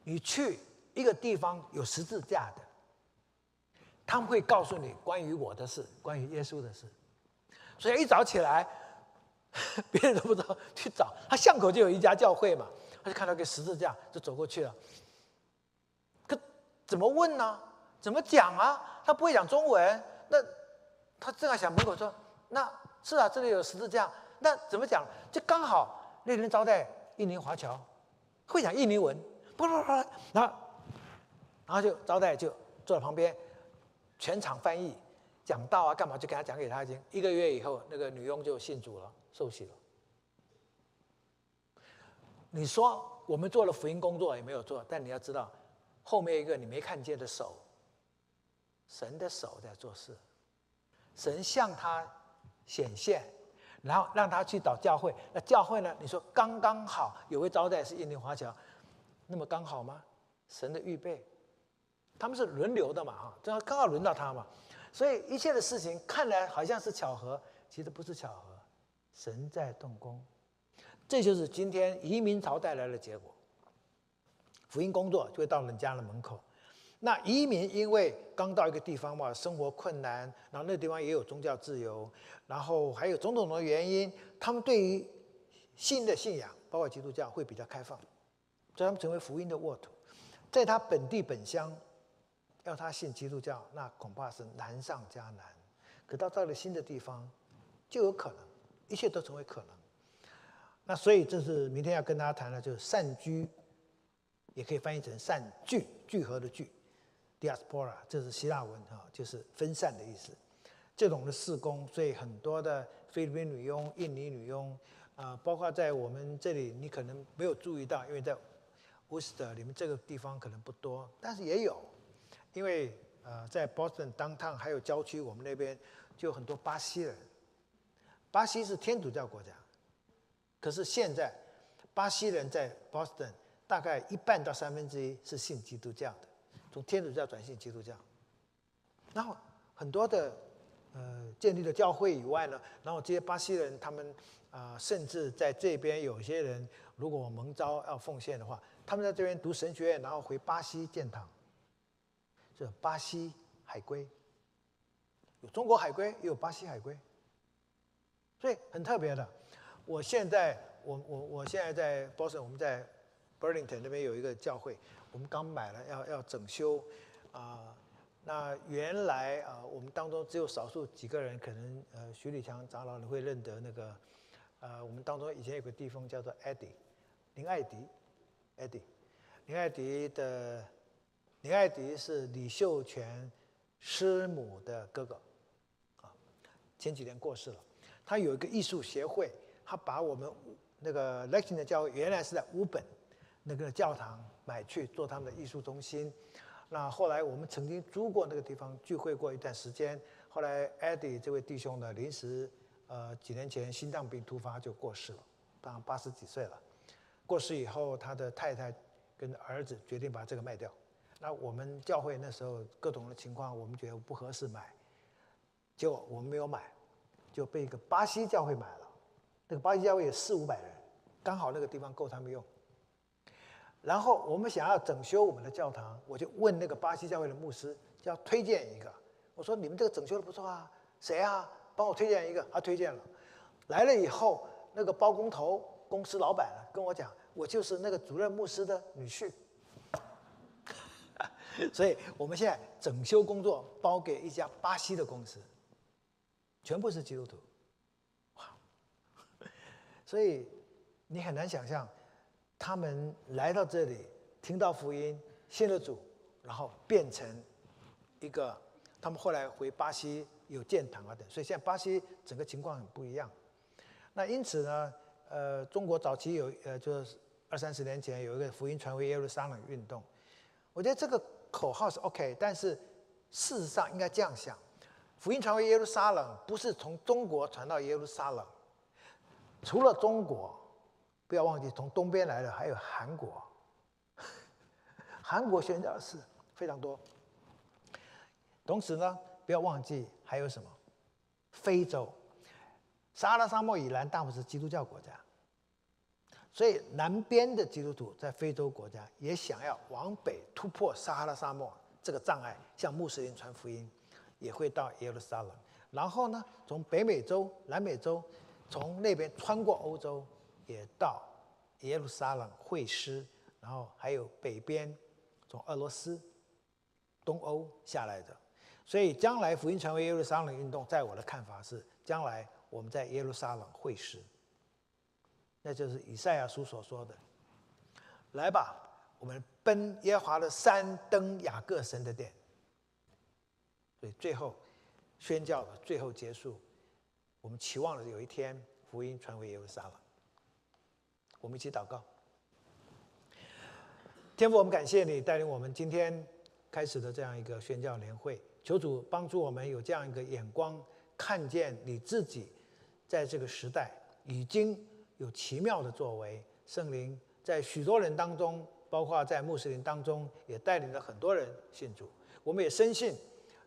你去一个地方有十字架的，他们会告诉你关于我的事，关于耶稣的事。所以一早起来，*laughs* 别人都不知道去找他巷口就有一家教会嘛。”他就看到个十字架，就走过去了。可怎么问呢？怎么讲啊？他不会讲中文。那他正在想门口说：“那是啊，这里有十字架。那怎么讲？就刚好那人招待印尼华侨，会讲印尼文。不不不，然后然后就招待就坐在旁边，全场翻译讲道啊，干嘛就给他讲给他听。一个月以后，那个女佣就信主了，受洗了。你说我们做了福音工作也没有做，但你要知道，后面一个你没看见的手，神的手在做事，神向他显现，然后让他去找教会。那教会呢？你说刚刚好有位招待是印尼华侨，那么刚好吗？神的预备，他们是轮流的嘛，哈，正好刚好轮到他嘛。所以一切的事情看来好像是巧合，其实不是巧合，神在动工。这就是今天移民潮带来的结果。福音工作就会到人家的门口。那移民因为刚到一个地方嘛，生活困难，然后那地方也有宗教自由，然后还有种种的原因，他们对于新的信仰，包括基督教，会比较开放，所以他们成为福音的沃土。在他本地本乡，要他信基督教，那恐怕是难上加难。可到到了新的地方，就有可能，一切都成为可能。那所以这是明天要跟大家谈的，就是散居，也可以翻译成散聚聚合的聚，diaspora，这是希腊文哈，就是分散的意思。这种的事工，所以很多的菲律宾女佣、印尼女佣，啊，包括在我们这里，你可能没有注意到，因为在乌斯特你们这个地方可能不多，但是也有，因为呃，在 Boston downtown 还有郊区，我们那边就有很多巴西人。巴西是天主教国家，可是现在巴西人在 Boston 大概一半到三分之一是信基督教的，从天主教转信基督教，然后很多的。呃，建立了教会以外呢，然后这些巴西人，他们啊，甚至在这边有些人，如果蒙召要奉献的话，他们在这边读神学院，然后回巴西建堂。这巴西海归，有中国海归，也有巴西海归，所以很特别的。我现在，我我我现在在 Boston，我们在 Burlington 那边有一个教会，我们刚买了，要要整修，啊。那原来啊，我们当中只有少数几个人，可能呃，徐立强长老你会认得那个，呃，我们当中以前有个地方叫做 Eddie，林艾迪，Eddie，林艾迪的林爱迪是李秀全师母的哥哥，啊，前几年过世了。他有一个艺术协会，他把我们那个 Lexington 的教会原来是在乌本那个教堂买去做他们的艺术中心。那后来我们曾经租过那个地方聚会过一段时间，后来 Eddie 这位弟兄呢，临时呃几年前心脏病突发就过世了，当八十几岁了。过世以后，他的太太跟儿子决定把这个卖掉。那我们教会那时候各种的情况，我们觉得不合适买，结果我们没有买，就被一个巴西教会买了。那个巴西教会有四五百人，刚好那个地方够他们用。然后我们想要整修我们的教堂，我就问那个巴西教会的牧师，叫推荐一个。我说你们这个整修的不错啊，谁啊？帮我推荐一个。他推荐了，来了以后，那个包工头公司老板跟我讲，我就是那个主任牧师的女婿。所以我们现在整修工作包给一家巴西的公司，全部是基督徒。哇！所以你很难想象。他们来到这里，听到福音，信了主，然后变成一个。他们后来回巴西有建堂啊等，所以现在巴西整个情况很不一样。那因此呢，呃，中国早期有呃，就是二三十年前有一个福音传回耶路撒冷运动。我觉得这个口号是 OK，但是事实上应该这样想：福音传回耶路撒冷不是从中国传到耶路撒冷，除了中国。不要忘记，从东边来的还有韩国，*laughs* 韩国宣教士非常多。同时呢，不要忘记还有什么？非洲，撒哈拉沙漠以南大部分是基督教国家，所以南边的基督徒在非洲国家也想要往北突破撒哈拉沙漠这个障碍，向穆斯林传福音，也会到耶路撒冷。然后呢，从北美洲、南美洲，从那边穿过欧洲。也到耶路撒冷会师，然后还有北边从俄罗斯、东欧下来的，所以将来福音传为耶路撒冷运动，在我的看法是，将来我们在耶路撒冷会师，那就是以赛亚书所说的：“来吧，我们奔耶华的山，登雅各神的殿。”所以最后宣教的最后结束，我们期望的有一天福音传回耶路撒冷。我们一起祷告，天父，我们感谢你带领我们今天开始的这样一个宣教年会，求主帮助我们有这样一个眼光，看见你自己在这个时代已经有奇妙的作为。圣灵在许多人当中，包括在穆斯林当中，也带领了很多人信主。我们也深信，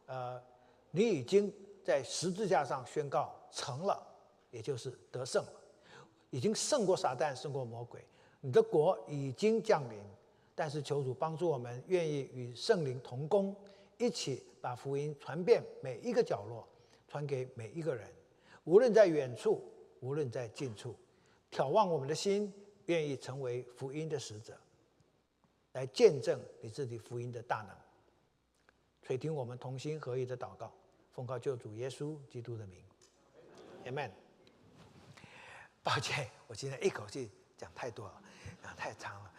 呃，你已经在十字架上宣告成了，也就是得胜了。已经胜过撒旦，胜过魔鬼。你的国已经降临，但是求主帮助我们，愿意与圣灵同工，一起把福音传遍每一个角落，传给每一个人，无论在远处，无论在近处，眺望我们的心，愿意成为福音的使者，来见证你自己福音的大能。垂听我们同心合一的祷告，奉告救主耶稣基督的名，Amen。抱歉，我今天一口气讲太多了，讲太长了，